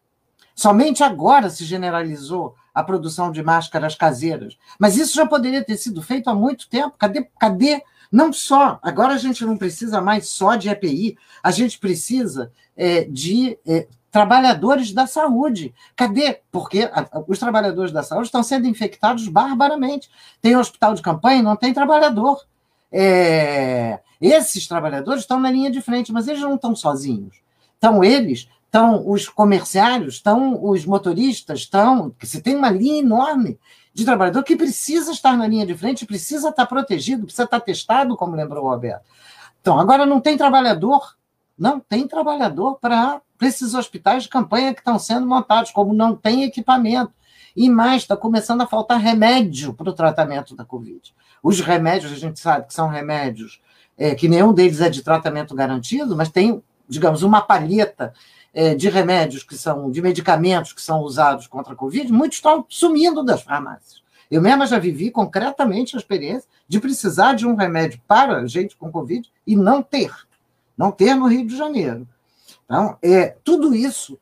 Speaker 3: Somente agora se generalizou a produção de máscaras caseiras. Mas isso já poderia ter sido feito há muito tempo. Cadê? Cadê? Não só. Agora a gente não precisa mais só de EPI, a gente precisa é, de é, trabalhadores da saúde. Cadê? Porque os trabalhadores da saúde estão sendo infectados barbaramente. Tem hospital de campanha, não tem trabalhador. É, esses trabalhadores estão na linha de frente, mas eles não estão sozinhos. Então, eles estão os comerciários, estão os motoristas, estão. Se tem uma linha enorme de trabalhador que precisa estar na linha de frente, precisa estar protegido, precisa estar testado, como lembrou o Roberto. Então, agora não tem trabalhador, não tem trabalhador para esses hospitais de campanha que estão sendo montados, como não tem equipamento. E mais, está começando a faltar remédio para o tratamento da Covid. Os remédios, a gente sabe que são remédios é, que nenhum deles é de tratamento garantido, mas tem, digamos, uma palheta é, de remédios que são, de medicamentos que são usados contra a Covid, muitos estão sumindo das farmácias. Eu mesma já vivi concretamente a experiência de precisar de um remédio para gente com Covid e não ter. Não ter no Rio de Janeiro. Então, é, tudo isso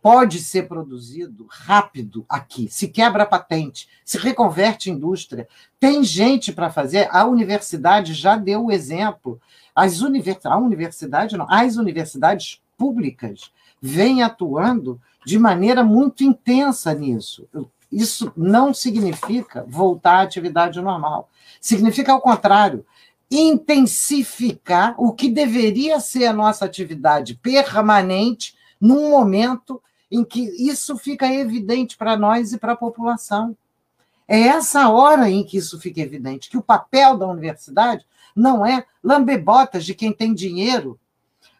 Speaker 3: pode ser produzido rápido aqui. Se quebra a patente, se reconverte indústria. Tem gente para fazer. A universidade já deu o exemplo. As univers... A universidade não, as universidades públicas vem atuando de maneira muito intensa nisso. Isso não significa voltar à atividade normal. Significa, ao contrário, intensificar o que deveria ser a nossa atividade permanente num momento em que isso fica evidente para nós e para a população. É essa hora em que isso fica evidente, que o papel da universidade não é lamber botas de quem tem dinheiro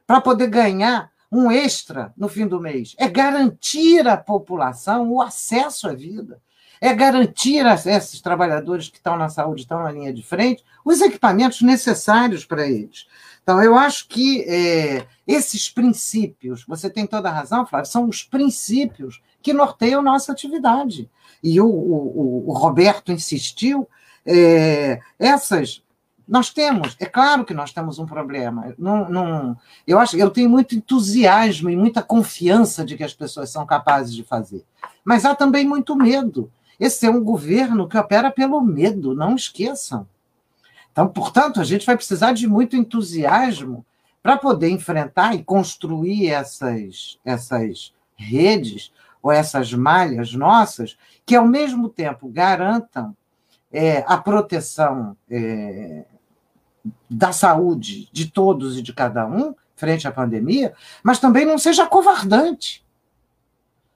Speaker 3: para poder ganhar um extra no fim do mês. É garantir à população o acesso à vida. É garantir a esses trabalhadores que estão na saúde, estão na linha de frente, os equipamentos necessários para eles. Então, eu acho que é, esses princípios, você tem toda a razão, Flávio, são os princípios que norteiam nossa atividade. E o, o, o Roberto insistiu, é, essas nós temos, é claro que nós temos um problema. Não, não, eu acho, eu tenho muito entusiasmo e muita confiança de que as pessoas são capazes de fazer. Mas há também muito medo. Esse é um governo que opera pelo medo, não esqueçam. Então, portanto, a gente vai precisar de muito entusiasmo para poder enfrentar e construir essas, essas redes ou essas malhas nossas que, ao mesmo tempo, garantam é, a proteção é, da saúde de todos e de cada um frente à pandemia, mas também não seja covardante.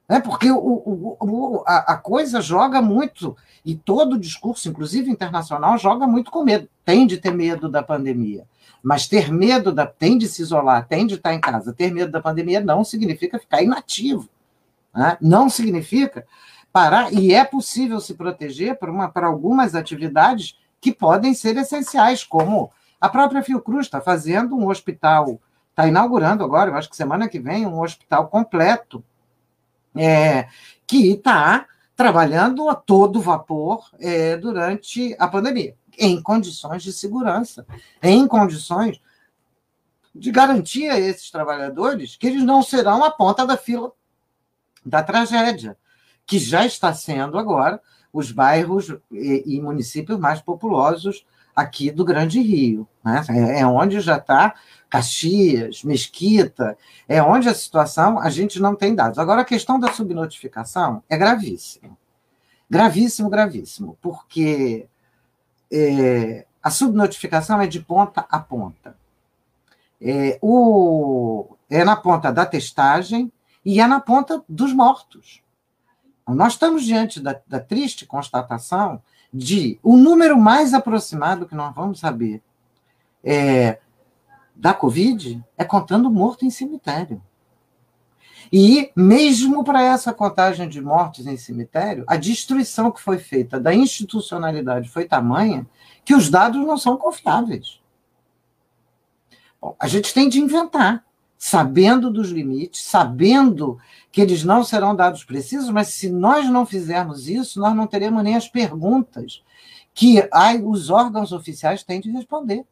Speaker 3: Né? Porque o, o, o, a, a, coisa joga muito, e todo o discurso, inclusive internacional, joga muito com medo. Tem de ter medo da pandemia. Mas ter medo da. tem de se isolar, tem de estar em casa. Ter medo da pandemia não significa ficar inativo. Né? Não significa parar. E é possível se proteger por algumas atividades que podem ser essenciais, como a própria Fiocruz está fazendo um hospital, está inaugurando agora, eu acho que semana que vem, um hospital completo, é, que está trabalhando a todo vapor é, durante a pandemia, em condições de segurança, em condições de garantir a esses trabalhadores que eles não serão a ponta da fila da tragédia, que já está sendo agora os bairros e, municípios mais populosos aqui do Grande Rio. Né? É, é onde já está Caxias, Mesquita, é onde a situação a gente não tem dados. Agora, a questão da subnotificação é gravíssima. Gravíssimo, gravíssimo, porque é, a subnotificação é de ponta a ponta. É, o, é na ponta da testagem e é na ponta dos mortos. Nós estamos diante da, da triste constatação de o número mais aproximado que nós vamos saber é, da Covid é contando morto em cemitério. E, mesmo para essa contagem de mortes em cemitério, a destruição que foi feita da institucionalidade foi tamanha que os dados não são confiáveis. Bom, a gente tem de inventar sabendo dos limites, sabendo que eles não serão dados precisos, mas se nós não fizermos isso, nós não teremos nem as perguntas que os órgãos oficiais têm de responder.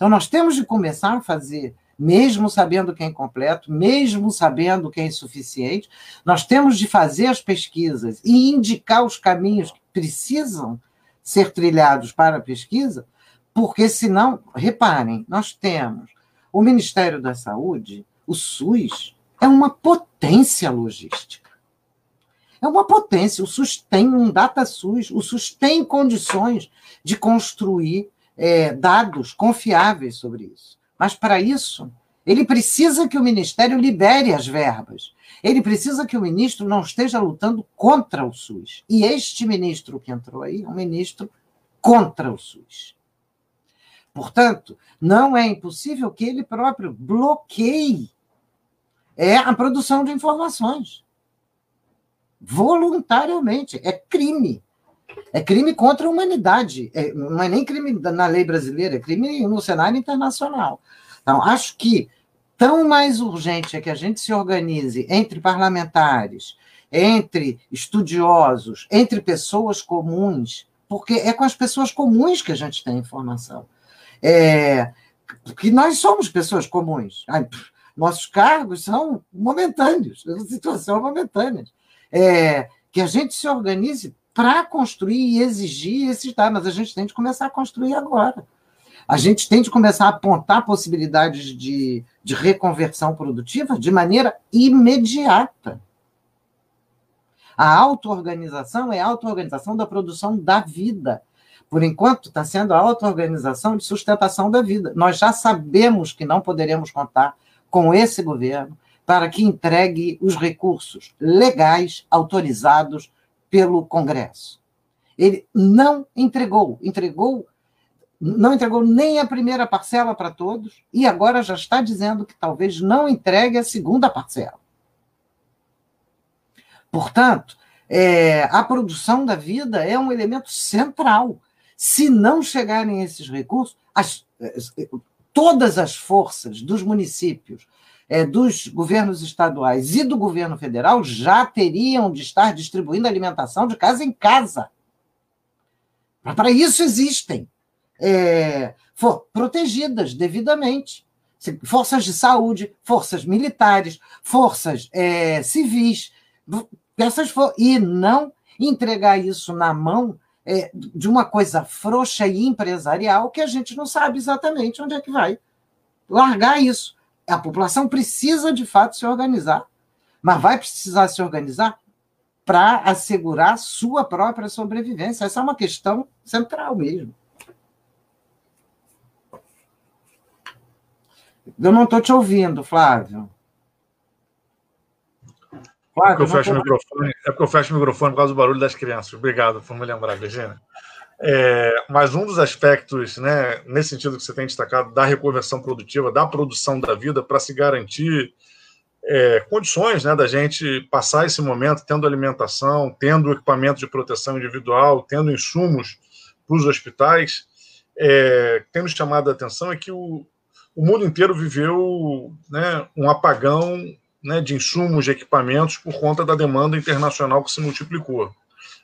Speaker 3: Então, nós temos de começar a fazer, mesmo sabendo que é incompleto, mesmo sabendo que é insuficiente, nós temos de fazer as pesquisas e indicar os caminhos que precisam ser trilhados para a pesquisa, porque senão, reparem, nós temos o Ministério da Saúde, o SUS, é uma potência logística. É uma potência. O SUS tem um data SUS, o SUS tem condições de construir é, dados confiáveis sobre isso. Mas, para isso, ele precisa que o Ministério libere as verbas. Ele precisa que o ministro não esteja lutando contra o SUS. E este ministro que entrou aí é um ministro contra o SUS. Portanto, não é impossível que ele próprio bloqueie é a produção de informações. Voluntariamente. É crime. É crime contra a humanidade. É, não é nem crime na lei brasileira, é crime no cenário internacional. Então, acho que tão mais urgente é que a gente se organize entre parlamentares, entre estudiosos, entre pessoas comuns, porque é com as pessoas comuns que a gente tem informação. É, nós somos pessoas comuns. Nossos cargos são momentâneos, situação momentânea. É, que a gente se organize para construir e exigir esses dados, mas a gente tem de começar a construir agora. A gente tem de começar a apontar possibilidades de, de reconversão produtiva de maneira imediata. A auto-organização é a auto-organização da produção da vida por enquanto, está sendo a auto-organização de sustentação da vida. Nós já sabemos que não poderemos contar com esse governo para que entregue os recursos legais autorizados pelo Congresso. Ele não entregou, entregou, não entregou nem a primeira parcela para todos e agora já está dizendo que talvez não entregue a segunda parcela. Portanto, é, a produção da vida é um elemento central se não chegarem esses recursos, as, todas as forças dos municípios, é, dos governos estaduais e do governo federal já teriam de estar distribuindo alimentação de casa em casa. Para isso existem é, for, protegidas devidamente. Forças de saúde, forças militares, forças é, civis, essas for, e não entregar isso na mão é, de uma coisa frouxa e empresarial que a gente não sabe exatamente onde é que vai largar isso. A população precisa, de fato, se organizar, mas vai precisar se organizar para assegurar sua própria sobrevivência. Essa é uma questão central mesmo. Eu não estou te ouvindo, Flávio.
Speaker 1: Flávio é porque, eu fecho o microfone, é porque eu fecho o microfone por causa do barulho das crianças. Obrigado por me lembrar, Virginia. É, mas um dos aspectos, né, nesse sentido que você tem destacado, da reconversão produtiva, da produção da vida, para se garantir é, condições né, da gente passar esse momento tendo alimentação, tendo equipamento de proteção individual, tendo insumos para os hospitais, é, tendo chamado a atenção é que o, o mundo inteiro viveu né, um apagão né, de insumos, de equipamentos, por conta da demanda internacional que se multiplicou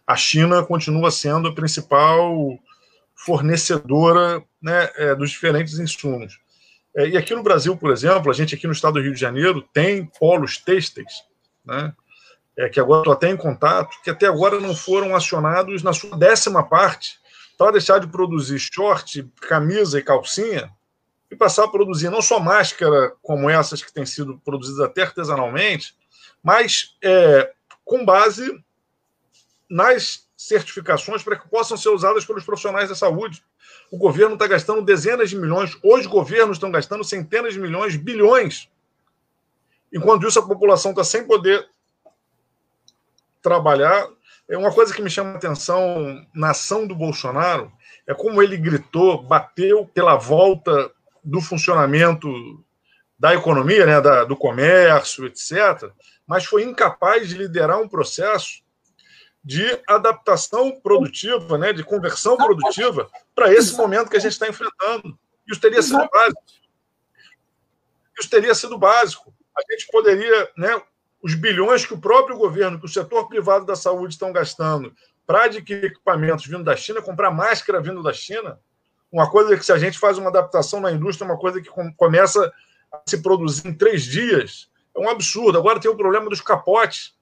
Speaker 1: a China continua sendo a principal fornecedora né, é, dos diferentes insumos. É, e aqui no Brasil, por exemplo, a gente aqui no estado do Rio de Janeiro tem polos têxteis, né, é, que agora estou até em contato, que até agora não foram acionados na sua décima parte para deixar de produzir short, camisa e calcinha e passar a produzir não só máscara como essas que têm sido produzidas até artesanalmente, mas é, com base nas certificações para que possam ser usadas pelos profissionais da saúde. O governo está gastando dezenas de milhões, os governos estão gastando centenas de milhões, bilhões. Enquanto isso, a população está sem poder trabalhar. É uma coisa que me chama a atenção na ação do Bolsonaro é como ele gritou, bateu pela volta do funcionamento da economia, né, da, do comércio, etc., mas foi incapaz de liderar um processo de adaptação produtiva, né, de conversão produtiva para esse momento que a gente está enfrentando. Isso teria sido básico. Isso teria sido básico. A gente poderia, né, os bilhões que o próprio governo, que o setor privado da saúde estão gastando para adquirir equipamentos vindo da China, comprar máscara vindo da China, uma coisa que se a gente faz uma adaptação na indústria, uma coisa que começa a se produzir em três dias, é um absurdo. Agora tem o problema dos capotes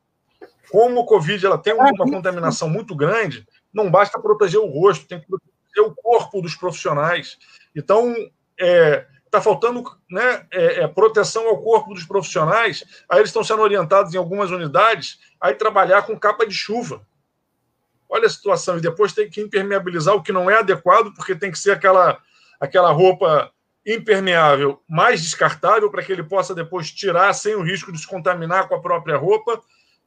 Speaker 1: como o Covid ela tem uma contaminação muito grande, não basta proteger o rosto, tem que proteger o corpo dos profissionais. Então, está é, tá faltando né, é, é, proteção ao corpo dos profissionais, aí eles estão sendo orientados em algumas unidades a trabalhar com capa de chuva. Olha a situação, e depois tem que impermeabilizar o que não é adequado, porque tem que ser aquela, aquela roupa impermeável mais descartável para que ele possa depois tirar sem o risco de se contaminar com a própria roupa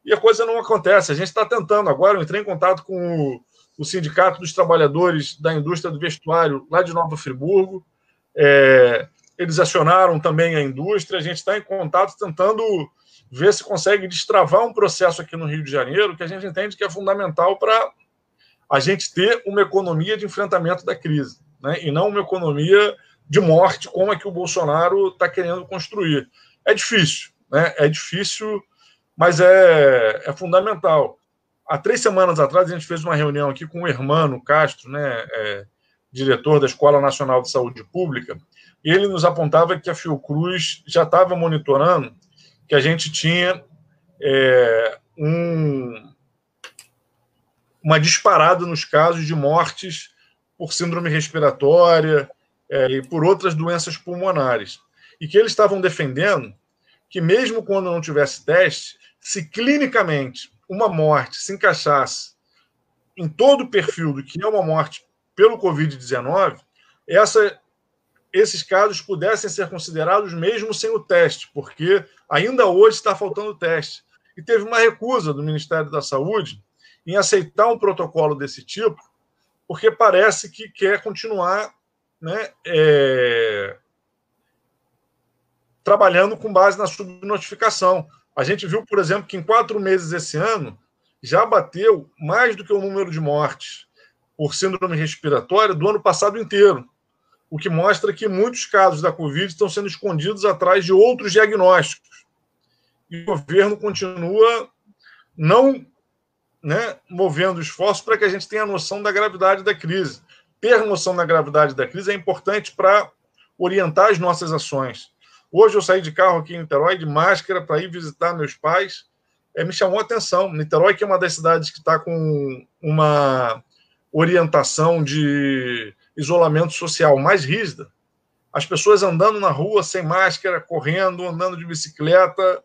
Speaker 1: e a coisa não acontece. A gente está tentando agora. Eu entrei em contato com o, o, Sindicato dos Trabalhadores da Indústria do Vestuário, lá de Nova Friburgo. É, eles acionaram também a indústria. A gente está em contato tentando ver se consegue destravar um processo aqui no Rio de Janeiro que a gente entende que é fundamental para a gente ter uma economia de enfrentamento da crise, né? e não uma economia de morte como é que o Bolsonaro está querendo construir. É difícil, né? é difícil mas é, é fundamental. Há três semanas atrás, a gente fez uma reunião aqui com o Hermano Castro, né, é, diretor da Escola Nacional de Saúde Pública, e ele nos apontava que a Fiocruz já estava monitorando que a gente tinha é, um, uma disparada nos casos de mortes por síndrome respiratória é, e por outras doenças pulmonares. E que eles estavam defendendo que, mesmo quando não tivesse teste, se clinicamente uma morte se encaixasse em todo o perfil do que é uma morte pelo Covid-19, essa, esses casos pudessem ser considerados mesmo sem o teste, porque ainda hoje está faltando teste. E teve uma recusa do Ministério da Saúde em aceitar um protocolo desse tipo, porque parece que quer continuar né, é, trabalhando com base na subnotificação. A gente viu, por exemplo, que em quatro meses esse ano já bateu mais do que o número de mortes por síndrome respiratória do ano passado inteiro, o que mostra que muitos casos da Covid estão sendo escondidos atrás de outros diagnósticos. E o governo continua não né, movendo esforço para que a gente tenha noção da gravidade da crise. Ter noção da gravidade da crise é importante para orientar as nossas ações. Hoje eu saí de carro aqui em Niterói, de máscara, para ir visitar meus pais. É, me chamou a atenção. Niterói, que é uma das cidades que está com uma orientação de isolamento social mais rígida, as pessoas andando na rua sem máscara, correndo, andando de bicicleta,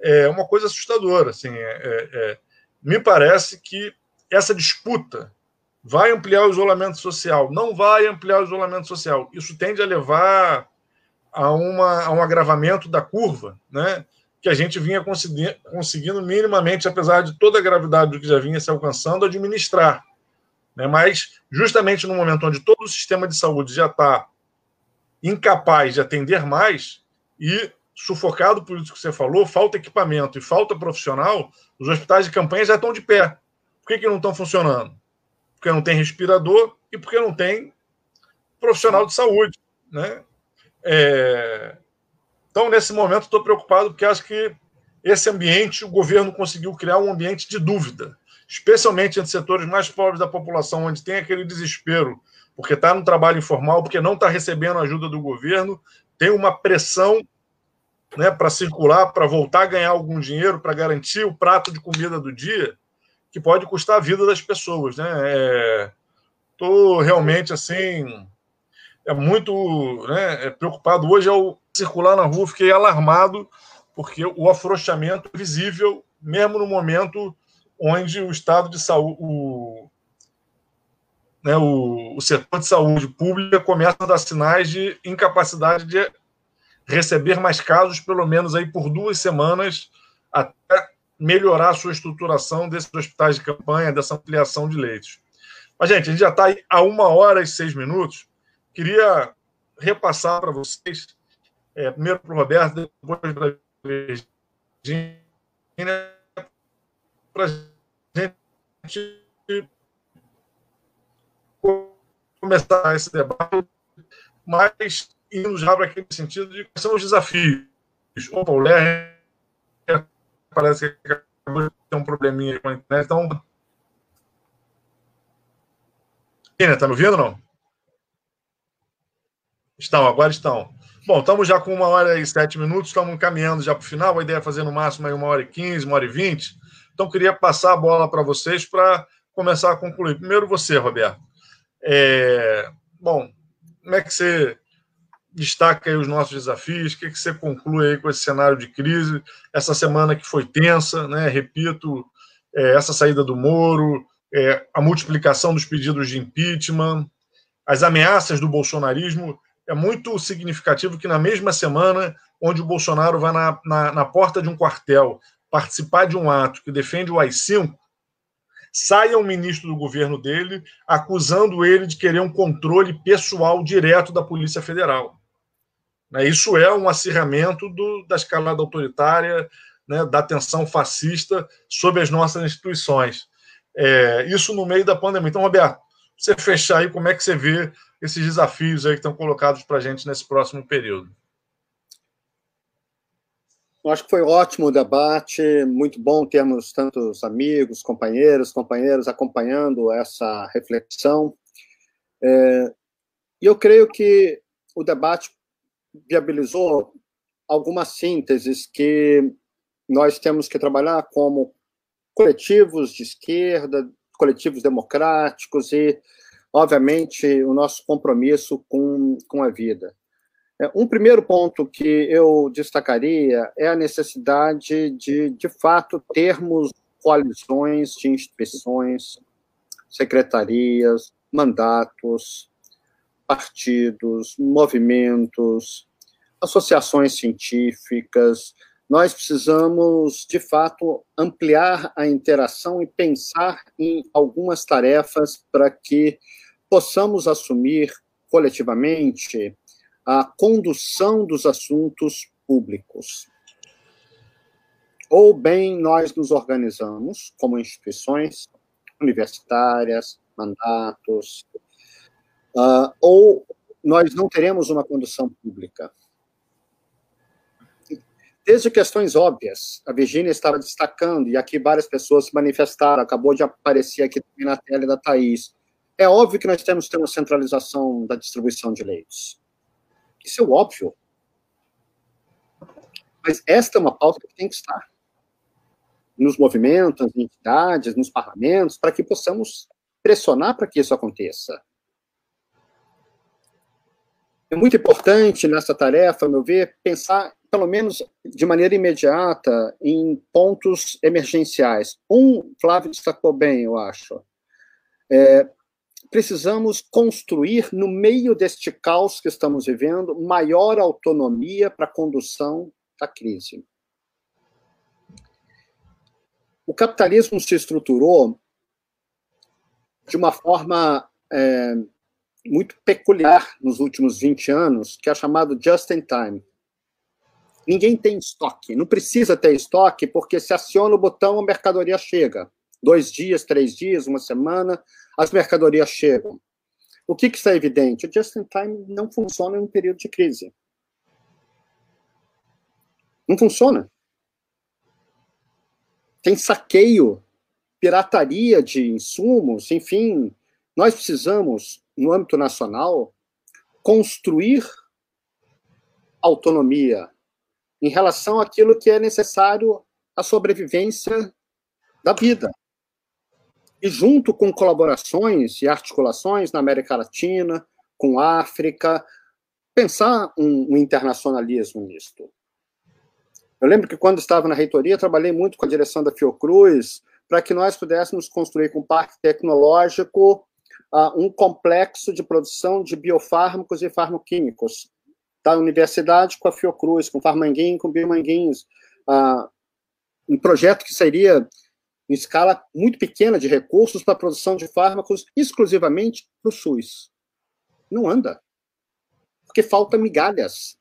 Speaker 1: é uma coisa assustadora. Assim, é, é, é me parece que essa disputa vai ampliar o isolamento social, não vai ampliar o isolamento social. Isso tende a levar a, uma, a um agravamento da curva, né? que a gente vinha conseguindo minimamente, apesar de toda a gravidade do que já vinha se alcançando, administrar. Né? Mas, justamente no momento onde todo o sistema de saúde já está incapaz de atender mais e sufocado por isso que você falou, falta equipamento e falta profissional, os hospitais de campanha já estão de pé. Por que, que não estão funcionando? Porque não tem respirador e porque não tem profissional de saúde. Né? É... Então, nesse momento, estou preocupado porque acho que esse ambiente, o governo conseguiu criar um ambiente de dúvida, especialmente entre setores mais pobres da população, onde tem aquele desespero, porque está no trabalho informal, porque não está recebendo ajuda do governo, tem uma pressão né, para circular, para voltar a ganhar algum dinheiro, para garantir o prato de comida do dia, que pode custar a vida das pessoas. Né? É, realmente assim é muito né, é preocupado. Hoje, ao circular na rua, fiquei alarmado, porque o afrouxamento é visível, mesmo no momento onde o estado de saúde, o, né, o, o setor de saúde pública começa a dar sinais de incapacidade de receber mais casos, pelo menos aí por duas semanas, até melhorar a sua estruturação desses hospitais de campanha, dessa ampliação de leitos. Mas, gente, a gente já está aí a uma hora e seis minutos. Queria repassar para vocês, é, primeiro para o Roberto, depois para a Virginia, para a gente começar esse debate, mas indo já para aquele sentido de quais são os desafios. O Paulo parece que acabou de ter um probleminha com a internet, então. Está me ouvindo ou não? Estão, agora estão. Bom, estamos já com uma hora e sete minutos, estamos caminhando já para o final. A ideia é fazer no máximo aí uma hora e quinze, uma hora e vinte. Então, queria passar a bola para vocês para começar a concluir. Primeiro você, Roberto. É... Bom, como é que você destaca aí os nossos desafios? O que, é que você conclui aí com esse cenário de crise? Essa semana que foi tensa, né? Repito, é, essa saída do Moro, é, a multiplicação dos pedidos de impeachment, as ameaças do bolsonarismo é muito significativo que na mesma semana onde o Bolsonaro vai na, na, na porta de um quartel participar de um ato que defende o AI-5, saia um ministro do governo dele acusando ele de querer um controle pessoal direto da Polícia Federal. Né, isso é um acirramento do, da escalada autoritária, né, da tensão fascista sobre as nossas instituições. É, isso no meio da pandemia. Então, Roberto, você fechar aí, como é que você vê esses desafios aí que estão colocados para a gente nesse próximo período.
Speaker 2: Eu acho que foi ótimo o debate, muito bom termos tantos amigos, companheiros, companheiros acompanhando essa reflexão. É, e eu creio que o debate viabilizou algumas sínteses que nós temos que trabalhar como coletivos de esquerda, coletivos democráticos e obviamente, o nosso compromisso com, com a vida. É, um primeiro ponto que eu destacaria é a necessidade de, de fato, termos coalizões de instituições, secretarias, mandatos, partidos, movimentos, associações científicas. Nós precisamos, de fato, ampliar a interação e pensar em algumas tarefas para que possamos assumir coletivamente a condução dos assuntos públicos. Ou bem nós nos organizamos como instituições universitárias, mandatos, uh, ou nós não teremos uma condução pública. Desde questões óbvias, a Virginia estava destacando, e aqui várias pessoas se manifestaram, acabou de aparecer aqui na tela da Thaís, é óbvio que nós temos que ter uma centralização da distribuição de leitos. Isso é óbvio. Mas esta é uma pauta que tem que estar nos movimentos, nas entidades, nos parlamentos, para que possamos pressionar para que isso aconteça. É muito importante nessa tarefa, a meu ver, pensar, pelo menos de maneira imediata, em pontos emergenciais. Um, Flávio destacou bem, eu acho. É, precisamos construir, no meio deste caos que estamos vivendo, maior autonomia para a condução da crise. O capitalismo se estruturou de uma forma é, muito peculiar nos últimos 20 anos, que é chamado just in time. Ninguém tem estoque, não precisa ter estoque, porque se aciona o botão, a mercadoria chega. Dois dias, três dias, uma semana, as mercadorias chegam. O que, que está evidente? O just in time não funciona em um período de crise. Não funciona. Tem saqueio, pirataria de insumos, enfim. Nós precisamos, no âmbito nacional, construir autonomia, em relação àquilo que é necessário à sobrevivência da vida. E junto com colaborações e articulações na América Latina, com África, pensar um, um internacionalismo nisto. Eu lembro que quando estava na reitoria, trabalhei muito com a direção da Fiocruz para que nós pudéssemos construir com o parque tecnológico uh, um complexo de produção de biofármacos e farmoquímicos da universidade com a Fiocruz, com Farmanguinho, com Biomanguinhos, ah, um projeto que seria em escala muito pequena de recursos para a produção de fármacos exclusivamente para o SUS. Não anda, porque falta migalhas.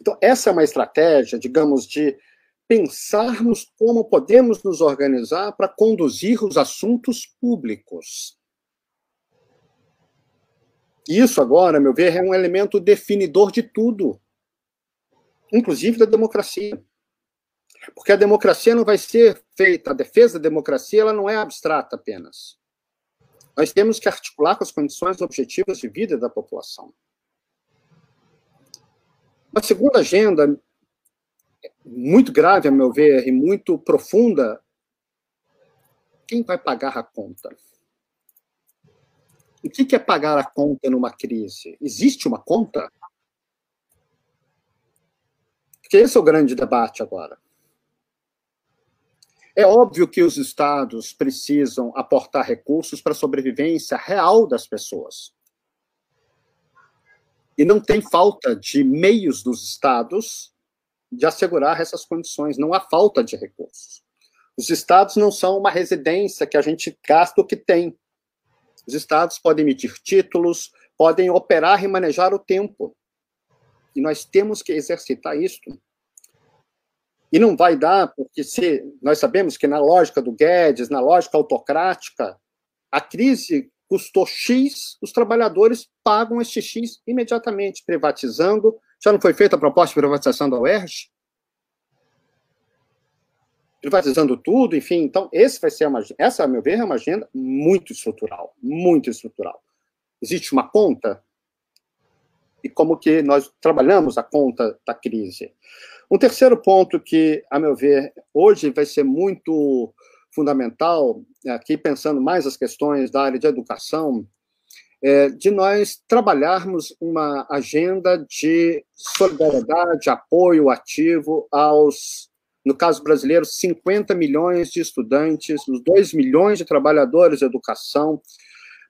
Speaker 2: Então, essa é uma estratégia, digamos, de pensarmos como podemos nos organizar para conduzir os assuntos públicos. Isso agora, a meu ver, é um elemento definidor de tudo, inclusive da democracia. Porque a democracia não vai ser feita, a defesa da democracia ela não é abstrata apenas. Nós temos que articular com as condições objetivas de vida da população. Uma segunda agenda, muito grave, a meu ver, e muito profunda, quem vai pagar a conta? O que é pagar a conta numa crise? Existe uma conta? Porque esse é o grande debate agora. É óbvio que os estados precisam aportar recursos para a sobrevivência real das pessoas. E não tem falta de meios dos estados de assegurar essas condições, não há falta de recursos. Os estados não são uma residência que a gente gasta o que tem. Os estados podem emitir títulos, podem operar e manejar o tempo. E nós temos que exercitar isso. E não vai dar, porque se nós sabemos que na lógica do Guedes, na lógica autocrática, a crise custou X, os trabalhadores pagam este X imediatamente, privatizando. Já não foi feita a proposta de privatização da UERJ? privatizando tudo, enfim. Então, esse vai ser uma, essa, a meu ver, é uma agenda muito estrutural, muito estrutural. Existe uma conta e como que nós trabalhamos a conta da crise. Um terceiro ponto que, a meu ver, hoje vai ser muito fundamental, aqui pensando mais as questões da área de educação, é de nós trabalharmos uma agenda de solidariedade, apoio ativo aos no caso brasileiro, 50 milhões de estudantes, os 2 milhões de trabalhadores de educação,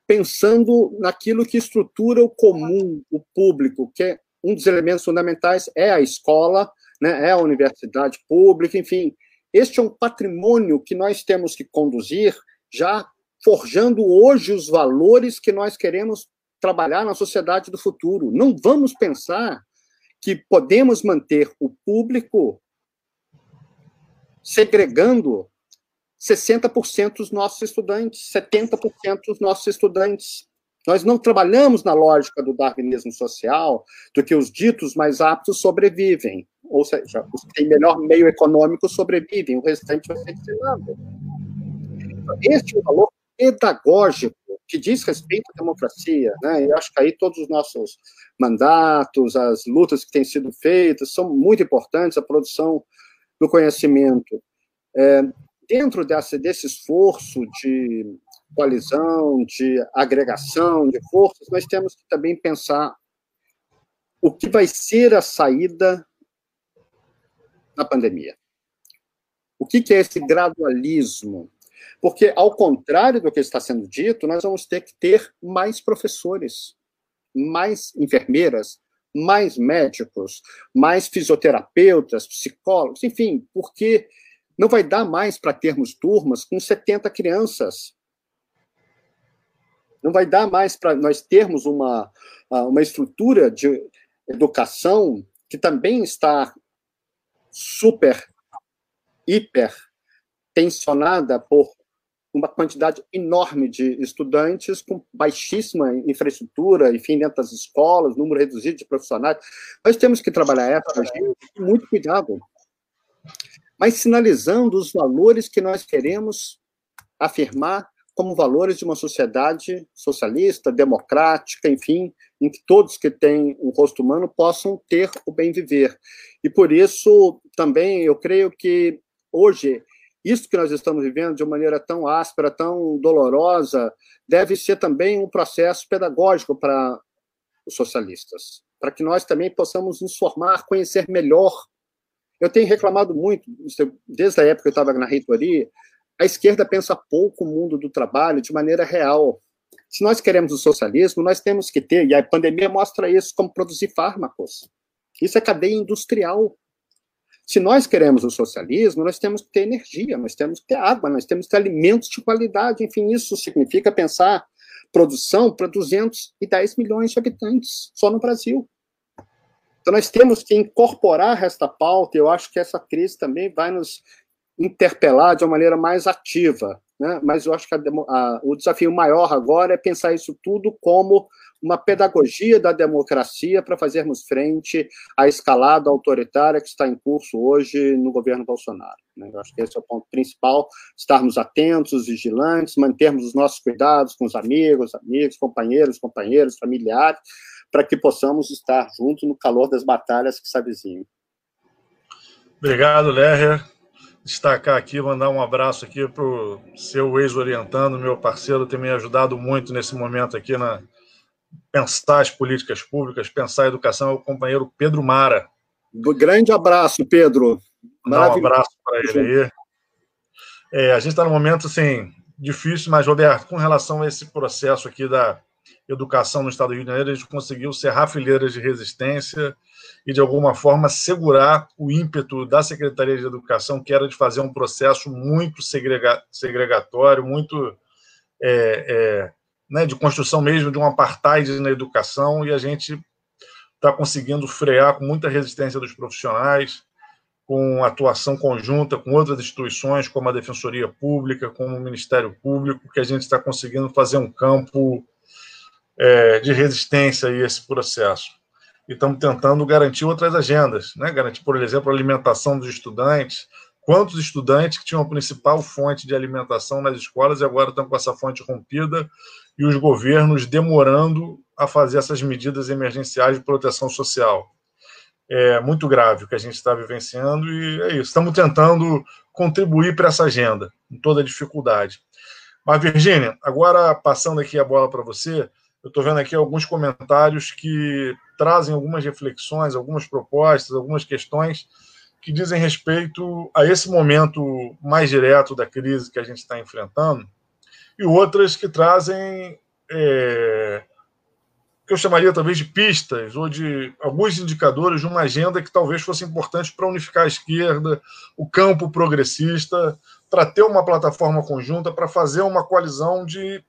Speaker 2: pensando naquilo que estrutura o comum, o público, que é um dos elementos fundamentais é a escola, né, é a universidade pública, enfim. Este é um patrimônio que nós temos que conduzir, já forjando hoje os valores que nós queremos trabalhar na sociedade do futuro. Não vamos pensar que podemos manter o público segregando 60% dos nossos estudantes, 70% dos nossos estudantes. Nós não trabalhamos na lógica do darwinismo social, do que os ditos mais aptos sobrevivem, ou seja, os que têm melhor meio econômico sobrevivem, o restante vai ser destinado. Este é o valor pedagógico que diz respeito à democracia, né? E acho que aí todos os nossos mandatos, as lutas que têm sido feitas são muito importantes, a produção do conhecimento. É, dentro dessa, desse esforço de coalizão, de agregação de forças, nós temos que também pensar o que vai ser a saída da pandemia. O que, que é esse gradualismo? Porque, ao contrário do que está sendo dito, nós vamos ter que ter mais professores, mais enfermeiras, mais médicos, mais fisioterapeutas, psicólogos, enfim, porque não vai dar mais para termos turmas com 70 crianças. Não vai dar mais para nós termos uma, uma estrutura de educação que também está super, hiper tensionada por uma quantidade enorme de estudantes com baixíssima infraestrutura, enfim, dentro das escolas, número reduzido de profissionais. Nós temos que trabalhar essa com muito cuidado, mas sinalizando os valores que nós queremos afirmar como valores de uma sociedade socialista, democrática, enfim, em que todos que têm um rosto humano possam ter o bem viver. E por isso também eu creio que hoje isso que nós estamos vivendo de maneira tão áspera, tão dolorosa, deve ser também um processo pedagógico para os socialistas, para que nós também possamos nos formar, conhecer melhor. Eu tenho reclamado muito, desde a época que eu estava na reitoria, a esquerda pensa pouco o mundo do trabalho de maneira real. Se nós queremos o socialismo, nós temos que ter, e a pandemia mostra isso, como produzir fármacos. Isso é cadeia industrial. Se nós queremos o socialismo, nós temos que ter energia, nós temos que ter água, nós temos que ter alimentos de qualidade. Enfim, isso significa pensar produção para 210 milhões de habitantes, só no Brasil. Então, nós temos que incorporar esta pauta, e eu acho que essa crise também vai nos interpelar de uma maneira mais ativa. Né? Mas eu acho que a, a, o desafio maior agora é pensar isso tudo como uma pedagogia da democracia para fazermos frente à escalada autoritária que está em curso hoje no governo Bolsonaro. Né? Eu acho que esse é o ponto principal: estarmos atentos, vigilantes, mantermos os nossos cuidados com os amigos, amigos, companheiros, companheiros, familiares, para que possamos estar juntos no calor das batalhas que se avizinham.
Speaker 1: Obrigado, Lerrer destacar aqui, mandar um abraço aqui para o seu ex-orientando, meu parceiro, tem me ajudado muito nesse momento aqui na pensar as políticas públicas, pensar a educação, é o companheiro Pedro Mara.
Speaker 2: Grande abraço, Pedro.
Speaker 1: Mandar um abraço para ele aí. É, a gente está num momento assim, difícil, mas, Roberto, com relação a esse processo aqui da educação no Estado do Rio de Janeiro, a gente conseguiu serrar fileiras de resistência e, de alguma forma, segurar o ímpeto da Secretaria de Educação, que era de fazer um processo muito segrega segregatório, muito é, é, né, de construção mesmo de um apartheid na educação, e a gente está conseguindo frear com muita resistência dos profissionais, com atuação conjunta com outras instituições, como a Defensoria Pública, como o Ministério Público, que a gente está conseguindo fazer um campo é, de resistência a esse processo. E estamos tentando garantir outras agendas, né? garantir, por exemplo, a alimentação dos estudantes. Quantos estudantes que tinham a principal fonte de alimentação nas escolas e agora estão com essa fonte rompida e os governos demorando a fazer essas medidas emergenciais de proteção social. É muito grave o que a gente está vivenciando e é isso. Estamos tentando contribuir para essa agenda, com toda dificuldade. Mas, Virgínia, agora passando aqui a bola para você, eu estou vendo aqui alguns comentários que trazem algumas reflexões, algumas propostas, algumas questões que dizem respeito a esse momento mais direto da crise que a gente está enfrentando, e outras que trazem é, que eu chamaria talvez de pistas ou de alguns indicadores de uma agenda que talvez fosse importante para unificar a esquerda, o campo progressista, para ter uma plataforma conjunta, para fazer uma coalizão de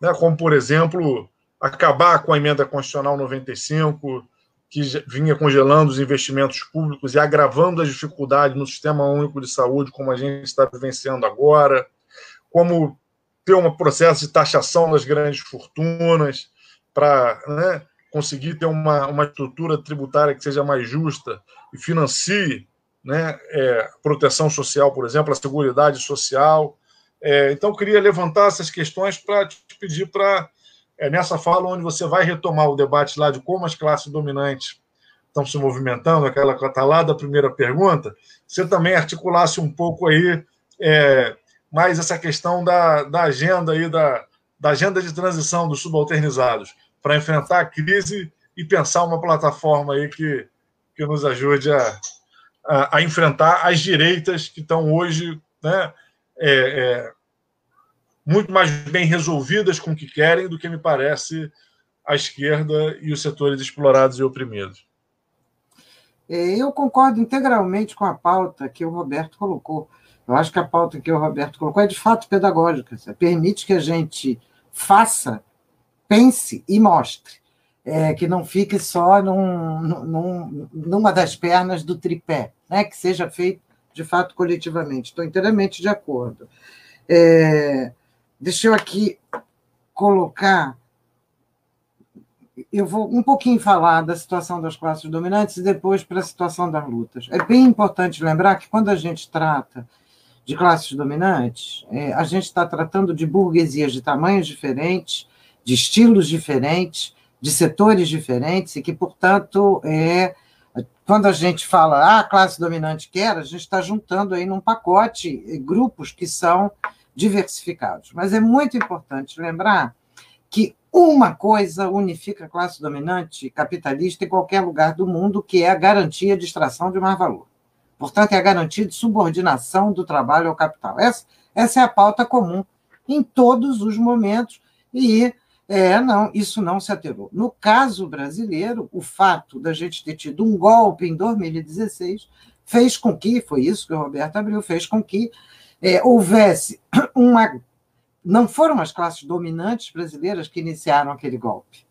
Speaker 1: né, como, por exemplo, acabar com a emenda constitucional 95, que vinha congelando os investimentos públicos e agravando as dificuldades no sistema único de saúde, como a gente está vivenciando agora, como ter um processo de taxação das grandes fortunas para né, conseguir ter uma, uma estrutura tributária que seja mais justa e financie né, é, proteção social, por exemplo, a seguridade social, é, então, queria levantar essas questões para te pedir para, é, nessa fala, onde você vai retomar o debate lá de como as classes dominantes estão se movimentando, aquela que está lá da primeira pergunta, você também articulasse um pouco aí é, mais essa questão da, da agenda aí, da, da agenda de transição dos subalternizados, para enfrentar a crise e pensar uma plataforma aí que, que nos ajude a, a, a enfrentar as direitas que estão hoje né, é, é, muito mais bem resolvidas com o que querem do que me parece a esquerda e os setores explorados e oprimidos.
Speaker 3: É, eu concordo integralmente com a pauta que o Roberto colocou. Eu acho que a pauta que o Roberto colocou é de fato pedagógica. Permite que a gente faça, pense e mostre. É, que não fique só num, num, numa das pernas do tripé, né? que seja feito de fato coletivamente. Estou inteiramente de acordo. É, deixa eu aqui colocar eu vou um pouquinho falar da situação das classes dominantes e depois para a situação das lutas. É bem importante lembrar que quando a gente trata de classes dominantes, é, a gente está tratando de burguesias de tamanhos diferentes, de estilos diferentes, de setores diferentes, e que, portanto, é, quando a gente fala ah, a classe dominante quer, a gente está juntando aí num pacote grupos que são diversificados. Mas é muito importante lembrar que uma coisa unifica a classe dominante capitalista em qualquer lugar do mundo, que é a garantia de extração de mais valor. Portanto, é a garantia de subordinação do trabalho ao capital. Essa, essa é a pauta comum em todos os momentos e é, não, isso não se alterou. No caso brasileiro, o fato da gente ter tido um golpe em 2016 fez com que, foi isso que o Roberto abriu, fez com que é, houvesse uma não foram as classes dominantes brasileiras que iniciaram aquele golpe.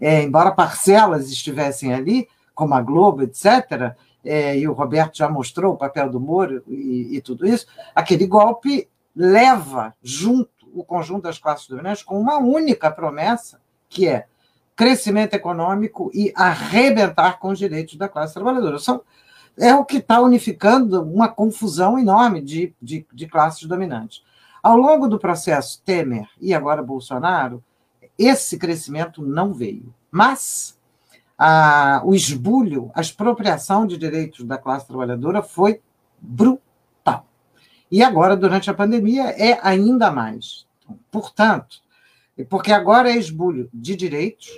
Speaker 3: É, embora parcelas estivessem ali, como a Globo, etc., é, e o Roberto já mostrou o papel do Moro e, e, tudo isso, aquele golpe leva junto o conjunto das classes dominantes com uma única promessa, que é crescimento econômico e arrebentar com os direitos da classe trabalhadora. São, é o que está unificando uma confusão enorme de, de, de classes dominantes. Ao longo do processo Temer e agora Bolsonaro, esse crescimento não veio. Mas a, o esbulho, a expropriação de direitos da classe trabalhadora foi brutal. E agora, durante a pandemia, é ainda mais. Portanto, porque agora é esbulho de direitos,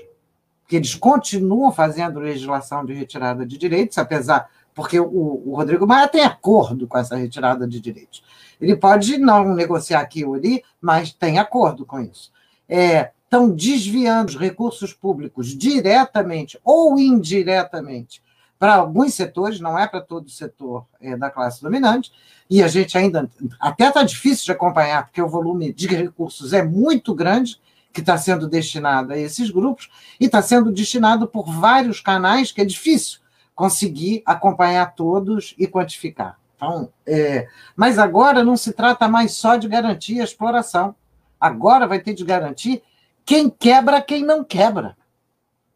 Speaker 3: que eles continuam fazendo legislação de retirada de direitos, apesar porque o, o Rodrigo Maia tem acordo com essa retirada de direitos. Ele pode não negociar aqui ou ali, mas tem acordo com isso. É, estão desviando os recursos públicos diretamente ou indiretamente para alguns setores, não é para todo o setor é, da classe dominante, e a gente ainda até está difícil de acompanhar, porque o volume de recursos é muito grande que está sendo destinado a esses grupos, e está sendo destinado por vários canais que é difícil conseguir acompanhar todos e quantificar. Então, é, mas agora não se trata mais só de garantir a exploração. Agora vai ter de garantir quem quebra, quem não quebra.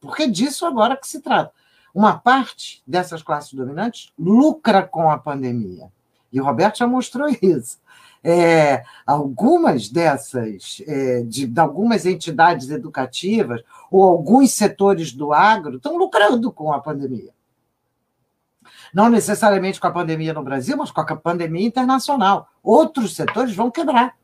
Speaker 3: Porque disso agora que se trata. Uma parte dessas classes dominantes lucra com a pandemia. E o Roberto já mostrou isso. É, algumas dessas, é, de, de, algumas entidades educativas ou alguns setores do agro estão lucrando com a pandemia não necessariamente com a pandemia no Brasil, mas com a pandemia internacional. Outros setores vão quebrar.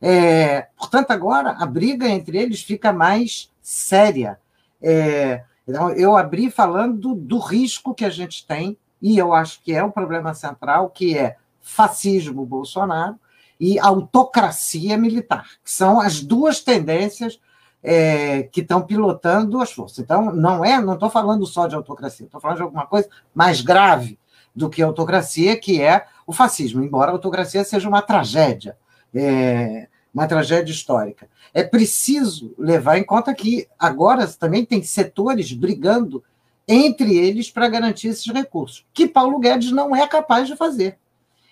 Speaker 3: É, portanto, agora a briga entre eles fica mais séria. É, então, eu abri falando do, do risco que a gente tem, e eu acho que é o problema central, que é fascismo Bolsonaro e autocracia militar, que são as duas tendências é, que estão pilotando as forças. Então, não é, não estou falando só de autocracia, estou falando de alguma coisa mais grave do que autocracia, que é o fascismo, embora a autocracia seja uma tragédia, é, uma tragédia histórica. É preciso levar em conta que agora também tem setores brigando entre eles para garantir esses recursos, que Paulo Guedes não é capaz de fazer.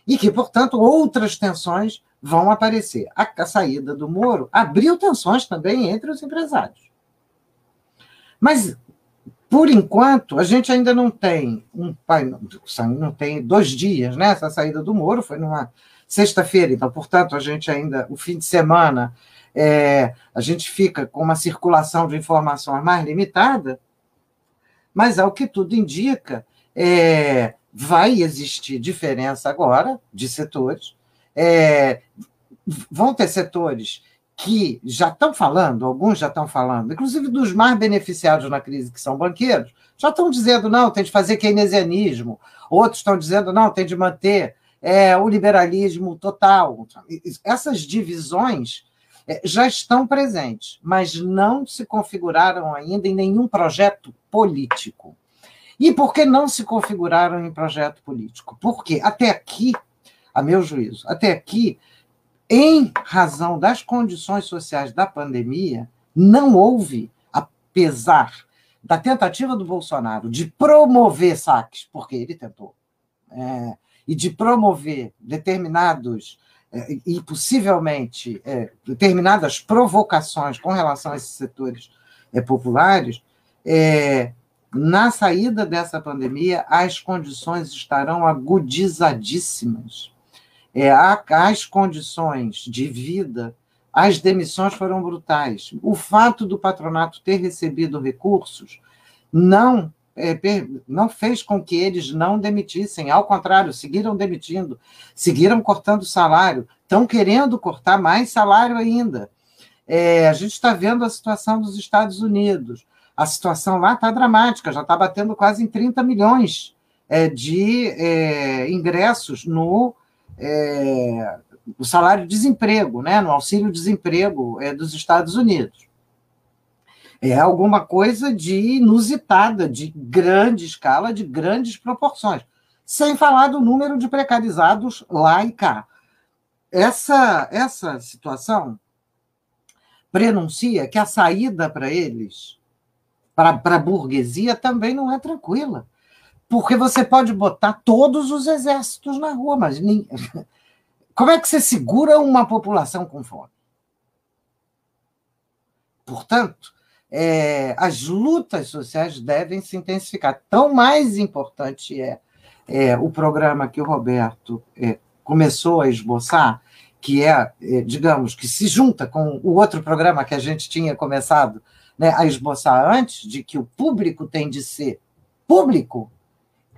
Speaker 3: E que, portanto, outras tensões vão aparecer. A, saída do Moro abriu tensões também entre os empresários. Mas, por enquanto, a gente ainda não tem um não tem dois dias, né? Essa saída do Moro foi numa sexta-feira, então, portanto, a gente ainda, o fim de semana, é, a gente fica com uma circulação de informações mais limitada, mas ao que tudo indica, é, vai existir diferença agora de setores, é, vão ter setores que já estão falando, alguns já estão falando, inclusive dos mais beneficiados na crise, que são banqueiros, já estão dizendo, não, tem de fazer keynesianismo, outros estão dizendo, não, tem de manter é, o liberalismo total. Essas divisões é, já estão presentes, mas não se configuraram ainda em nenhum projeto político. E por que não se configuraram em projeto político? Porque até aqui, a meu juízo, até aqui, em razão das condições sociais da pandemia, não houve, apesar da tentativa do Bolsonaro de promover saques, porque ele tentou, é, e de promover determinados é, e possivelmente é, determinadas provocações com relação a esses setores é, populares, é, na saída dessa pandemia, as condições estarão agudizadíssimas. É, as condições de vida, as demissões foram brutais. O fato do patronato ter recebido recursos não é, não fez com que eles não demitissem, ao contrário, seguiram demitindo, seguiram cortando salário, estão querendo cortar mais salário ainda. É, a gente está vendo a situação dos Estados Unidos. A situação lá está dramática, já está batendo quase em 30 milhões é, de é, ingressos no, é, no salário-desemprego, né, no auxílio-desemprego é, dos Estados Unidos é alguma coisa de inusitada, de grande escala, de grandes proporções. Sem falar do número de precarizados lá e cá. Essa, essa situação prenuncia que a saída para eles, para a burguesia, também não é tranquila. Porque você pode botar todos os exércitos na rua, mas nem... como é que você segura uma população com fome? Portanto, é, as lutas sociais devem se intensificar. Tão mais importante é, é o programa que o Roberto é, começou a esboçar, que é, é, digamos, que se junta com o outro programa que a gente tinha começado né, a esboçar antes, de que o público tem de ser público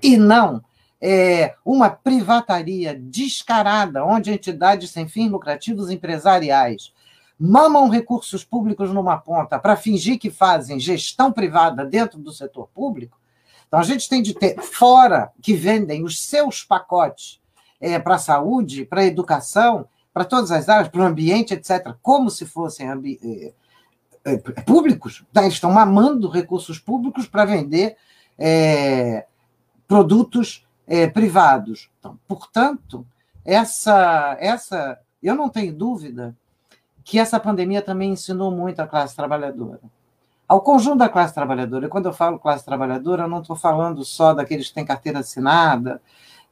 Speaker 3: e não é, uma privataria descarada, onde entidades sem fins lucrativos empresariais mamam recursos públicos numa ponta para fingir que fazem gestão privada dentro do setor público. Então, a gente tem de ter, fora que vendem os seus pacotes é, para a saúde, para a educação, para todas as áreas, para o ambiente, etc., como se fossem é, públicos. Tá? Eles estão mamando recursos públicos para vender é, produtos é, privados. Então, portanto, essa, essa, eu não tenho dúvida que essa pandemia também ensinou muito à classe trabalhadora. Ao conjunto da classe trabalhadora. E quando eu falo classe trabalhadora, eu não estou falando só daqueles que têm carteira assinada,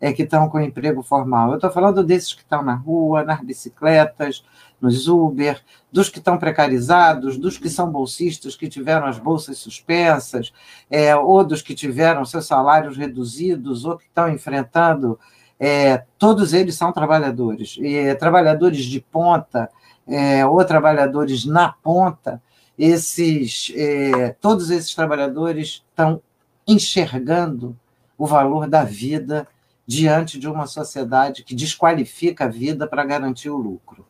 Speaker 3: é, que estão com emprego formal. Eu estou falando desses que estão na rua, nas bicicletas, nos Uber, dos que estão precarizados, dos que são bolsistas, que tiveram as bolsas suspensas, é, ou dos que tiveram seus salários reduzidos, ou que estão enfrentando. É, todos eles são trabalhadores, e trabalhadores de ponta, é, ou trabalhadores na ponta, esses, é, todos esses trabalhadores estão enxergando o valor da vida diante de uma sociedade que desqualifica a vida para garantir o lucro.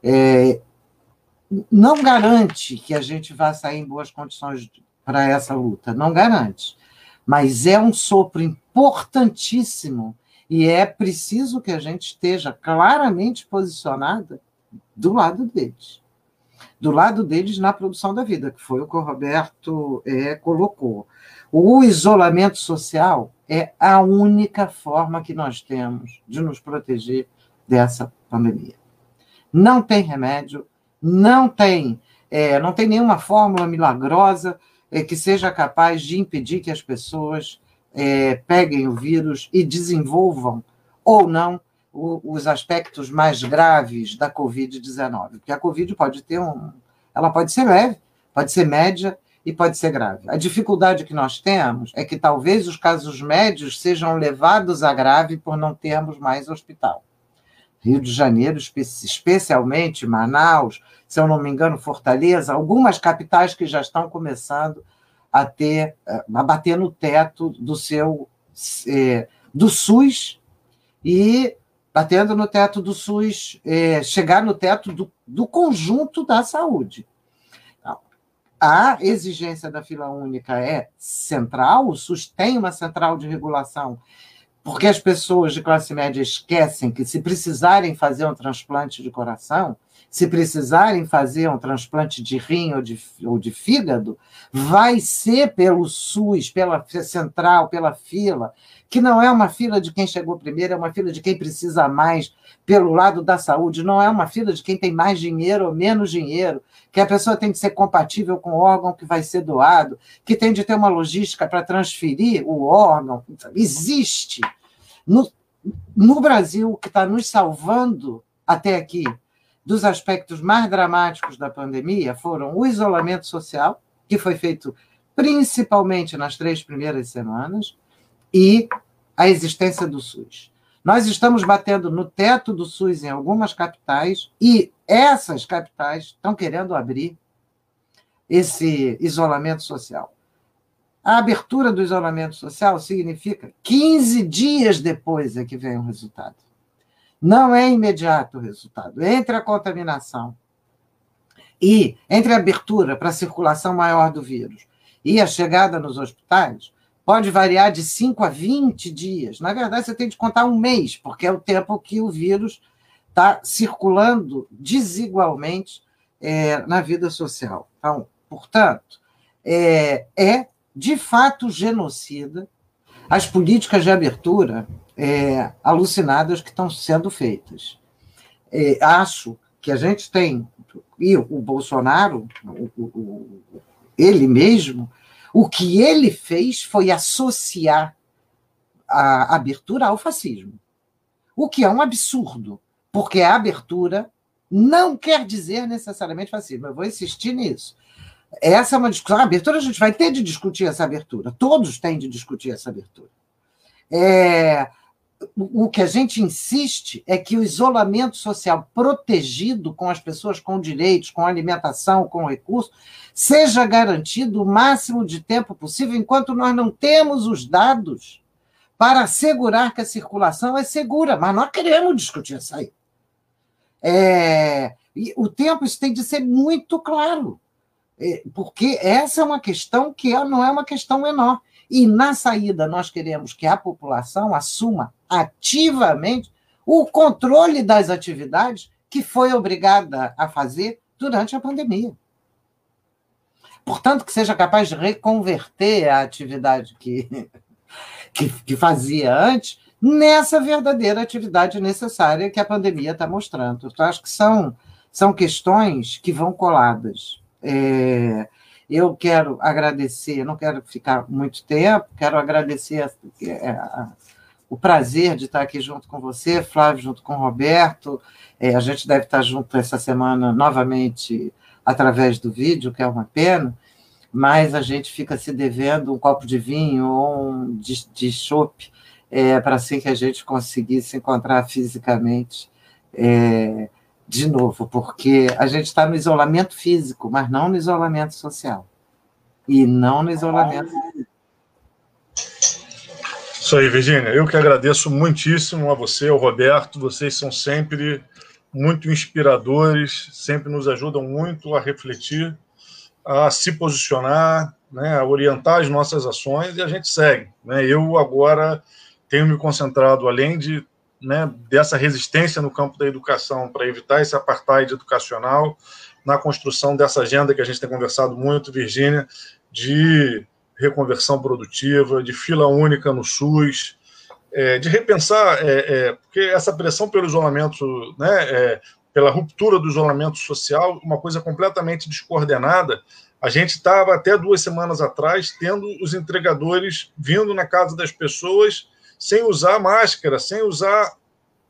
Speaker 3: É, não garante que a gente vá sair em boas condições para essa luta, não garante. Mas é um sopro importantíssimo e é preciso que a gente esteja claramente posicionada do lado deles. Do lado deles na produção da vida, que foi o que o Roberto é, colocou. O isolamento social é a única forma que nós temos de nos proteger dessa pandemia. Não tem remédio, não tem, é, não tem nenhuma fórmula milagrosa é, que seja capaz de impedir que as pessoas é, peguem o vírus e desenvolvam ou não os aspectos mais graves da Covid-19, porque a Covid pode ter um. Ela pode ser leve, pode ser média e pode ser grave. A dificuldade que nós temos é que talvez os casos médios sejam levados a grave por não termos mais hospital. Rio de Janeiro, especialmente Manaus, se eu não me engano, Fortaleza, algumas capitais que já estão começando a ter, a bater no teto do seu eh, do SUS e batendo no teto do SUS, é, chegar no teto do, do conjunto da saúde. A exigência da fila única é central, o SUS tem uma central de regulação, porque as pessoas de classe média esquecem que, se precisarem fazer um transplante de coração, se precisarem fazer um transplante de rim ou de, ou de fígado, vai ser pelo SUS, pela central, pela fila, que não é uma fila de quem chegou primeiro, é uma fila de quem precisa mais pelo lado da saúde, não é uma fila de quem tem mais dinheiro ou menos dinheiro, que a pessoa tem que ser compatível com o órgão que vai ser doado, que tem de ter uma logística para transferir o órgão. Existe. No, no Brasil, o que está nos salvando até aqui dos aspectos mais dramáticos da pandemia foram o isolamento social, que foi feito principalmente nas três primeiras semanas, e a existência do SUS. Nós estamos batendo no teto do SUS em algumas capitais, e essas capitais estão querendo abrir esse isolamento social. A abertura do isolamento social significa 15 dias depois é que vem o resultado. Não é imediato o resultado. Entre a contaminação e entre a abertura para a circulação maior do vírus e a chegada nos hospitais, pode variar de 5 a 20 dias. Na verdade, você tem de contar um mês, porque é o tempo que o vírus está circulando desigualmente é, na vida social. Então, portanto, é, é de fato genocida as políticas de abertura é, alucinadas que estão sendo feitas. É, acho que a gente tem, e o Bolsonaro, o, o, ele mesmo, o que ele fez foi associar a abertura ao fascismo. O que é um absurdo, porque a abertura não quer dizer necessariamente fascismo. Eu vou insistir nisso. Essa é uma discussão. A abertura, a gente vai ter de discutir essa abertura. Todos têm de discutir essa abertura. É, o que a gente insiste é que o isolamento social protegido com as pessoas com direitos, com alimentação, com recursos, seja garantido o máximo de tempo possível, enquanto nós não temos os dados para assegurar que a circulação é segura. Mas nós queremos discutir isso aí. É, o tempo isso tem de ser muito claro, porque essa é uma questão que não é uma questão menor. E na saída, nós queremos que a população assuma ativamente o controle das atividades que foi obrigada a fazer durante a pandemia. Portanto, que seja capaz de reconverter a atividade que, que, que fazia antes nessa verdadeira atividade necessária que a pandemia está mostrando. Eu acho que são, são questões que vão coladas. É, eu quero agradecer, não quero ficar muito tempo, quero agradecer a, a, a, o prazer de estar aqui junto com você, Flávio, junto com o Roberto. É, a gente deve estar junto essa semana novamente através do vídeo, que é uma pena, mas a gente fica se devendo um copo de vinho ou um de, de chopp é, para assim que a gente conseguir se encontrar fisicamente. É, de novo, porque a gente está no isolamento físico, mas não no isolamento social. E não no isolamento.
Speaker 1: Isso aí, Virginia. Eu que agradeço muitíssimo a você, ao Roberto. Vocês são sempre muito inspiradores, sempre nos ajudam muito a refletir, a se posicionar, né, a orientar as nossas ações e a gente segue. Né? Eu agora tenho me concentrado, além de né, dessa resistência no campo da educação para evitar esse apartheid educacional, na construção dessa agenda que a gente tem conversado muito, Virgínia, de reconversão produtiva, de fila única no SUS, é, de repensar, é, é, porque essa pressão pelo isolamento, né, é, pela ruptura do isolamento social, uma coisa completamente descoordenada. A gente estava até duas semanas atrás tendo os entregadores vindo na casa das pessoas sem usar máscara, sem usar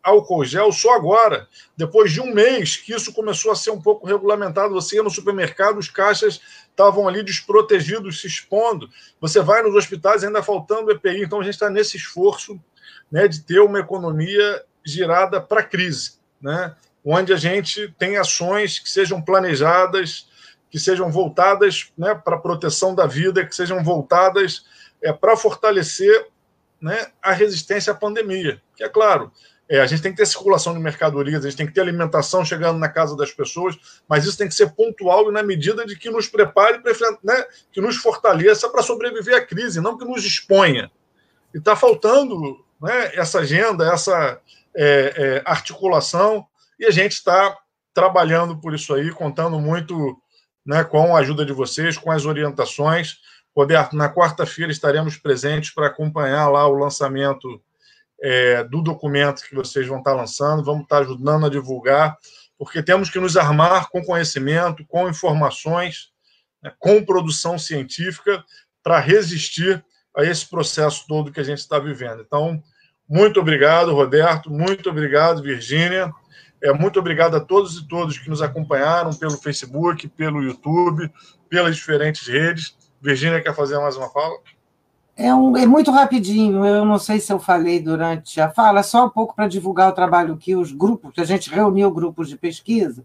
Speaker 1: álcool gel, só agora, depois de um mês que isso começou a ser um pouco regulamentado. Você ia no supermercado, os caixas estavam ali desprotegidos, se expondo. Você vai nos hospitais ainda faltando EPI. Então a gente está nesse esforço né, de ter uma economia girada para a crise, né, onde a gente tem ações que sejam planejadas, que sejam voltadas né, para a proteção da vida, que sejam voltadas é, para fortalecer né, a resistência à pandemia. Que é claro, é, a gente tem que ter circulação de mercadorias, a gente tem que ter alimentação chegando na casa das pessoas, mas isso tem que ser pontual e na medida de que nos prepare, né, que nos fortaleça para sobreviver à crise, não que nos exponha. E está faltando né, essa agenda, essa é, é, articulação, e a gente está trabalhando por isso aí, contando muito né, com a ajuda de vocês, com as orientações. Roberto, na quarta-feira estaremos presentes para acompanhar lá o lançamento é, do documento que vocês vão estar lançando, vamos estar ajudando a divulgar, porque temos que nos armar com conhecimento, com informações, né, com produção científica para resistir a esse processo todo que a gente está vivendo. Então, muito obrigado, Roberto, muito obrigado, Virgínia. É, muito obrigado a todos e todos que nos acompanharam pelo Facebook, pelo YouTube, pelas diferentes redes. Virgínia quer fazer mais uma fala?
Speaker 3: É, um, é, muito rapidinho, eu não sei se eu falei durante a fala, só um pouco para divulgar o trabalho que os grupos, que a gente reuniu grupos de pesquisa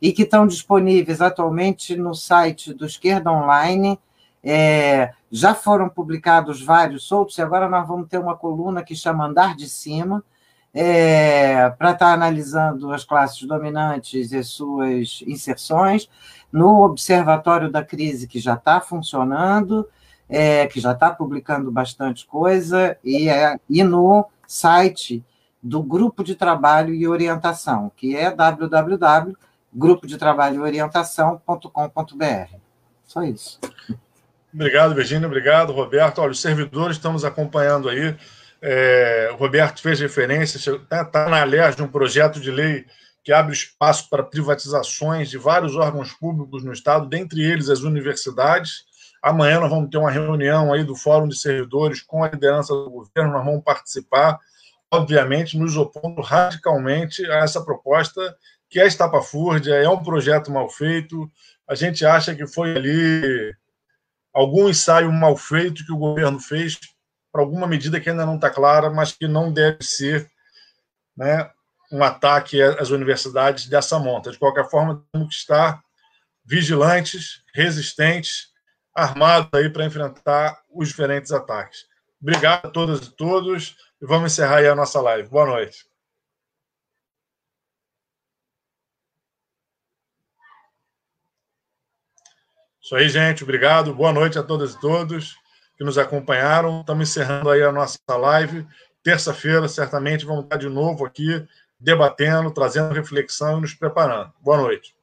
Speaker 3: e que estão disponíveis atualmente no site do Esquerda Online. É, já foram publicados vários soltos, e agora nós vamos ter uma coluna que chama Andar de Cima, é, para estar tá analisando as classes dominantes e suas inserções, no Observatório da Crise, que já está funcionando, é, que já está publicando bastante coisa, e, é, e no site do Grupo de Trabalho e Orientação, que é www.grupodetrabalhoorientação.com.br. Só isso.
Speaker 1: Obrigado, Virginia. Obrigado, Roberto. Olha, os servidores estamos acompanhando aí. É, o Roberto fez referência, está tá na aliás de um projeto de lei que abre espaço para privatizações de vários órgãos públicos no Estado, dentre eles as universidades. Amanhã nós vamos ter uma reunião aí do Fórum de Servidores com a liderança do governo, nós vamos participar, obviamente, nos opondo radicalmente a essa proposta, que é estapafúrdia, é um projeto mal feito, a gente acha que foi ali algum ensaio mal feito que o governo fez para alguma medida que ainda não está clara, mas que não deve ser né, um ataque às universidades dessa monta. De qualquer forma, temos que estar vigilantes, resistentes armado aí para enfrentar os diferentes ataques. Obrigado a todas e todos e vamos encerrar aí a nossa live. Boa noite. Isso aí, gente. Obrigado. Boa noite a todas e todos que nos acompanharam. Estamos encerrando aí a nossa live. Terça-feira, certamente, vamos estar de novo aqui debatendo, trazendo reflexão e nos preparando. Boa noite.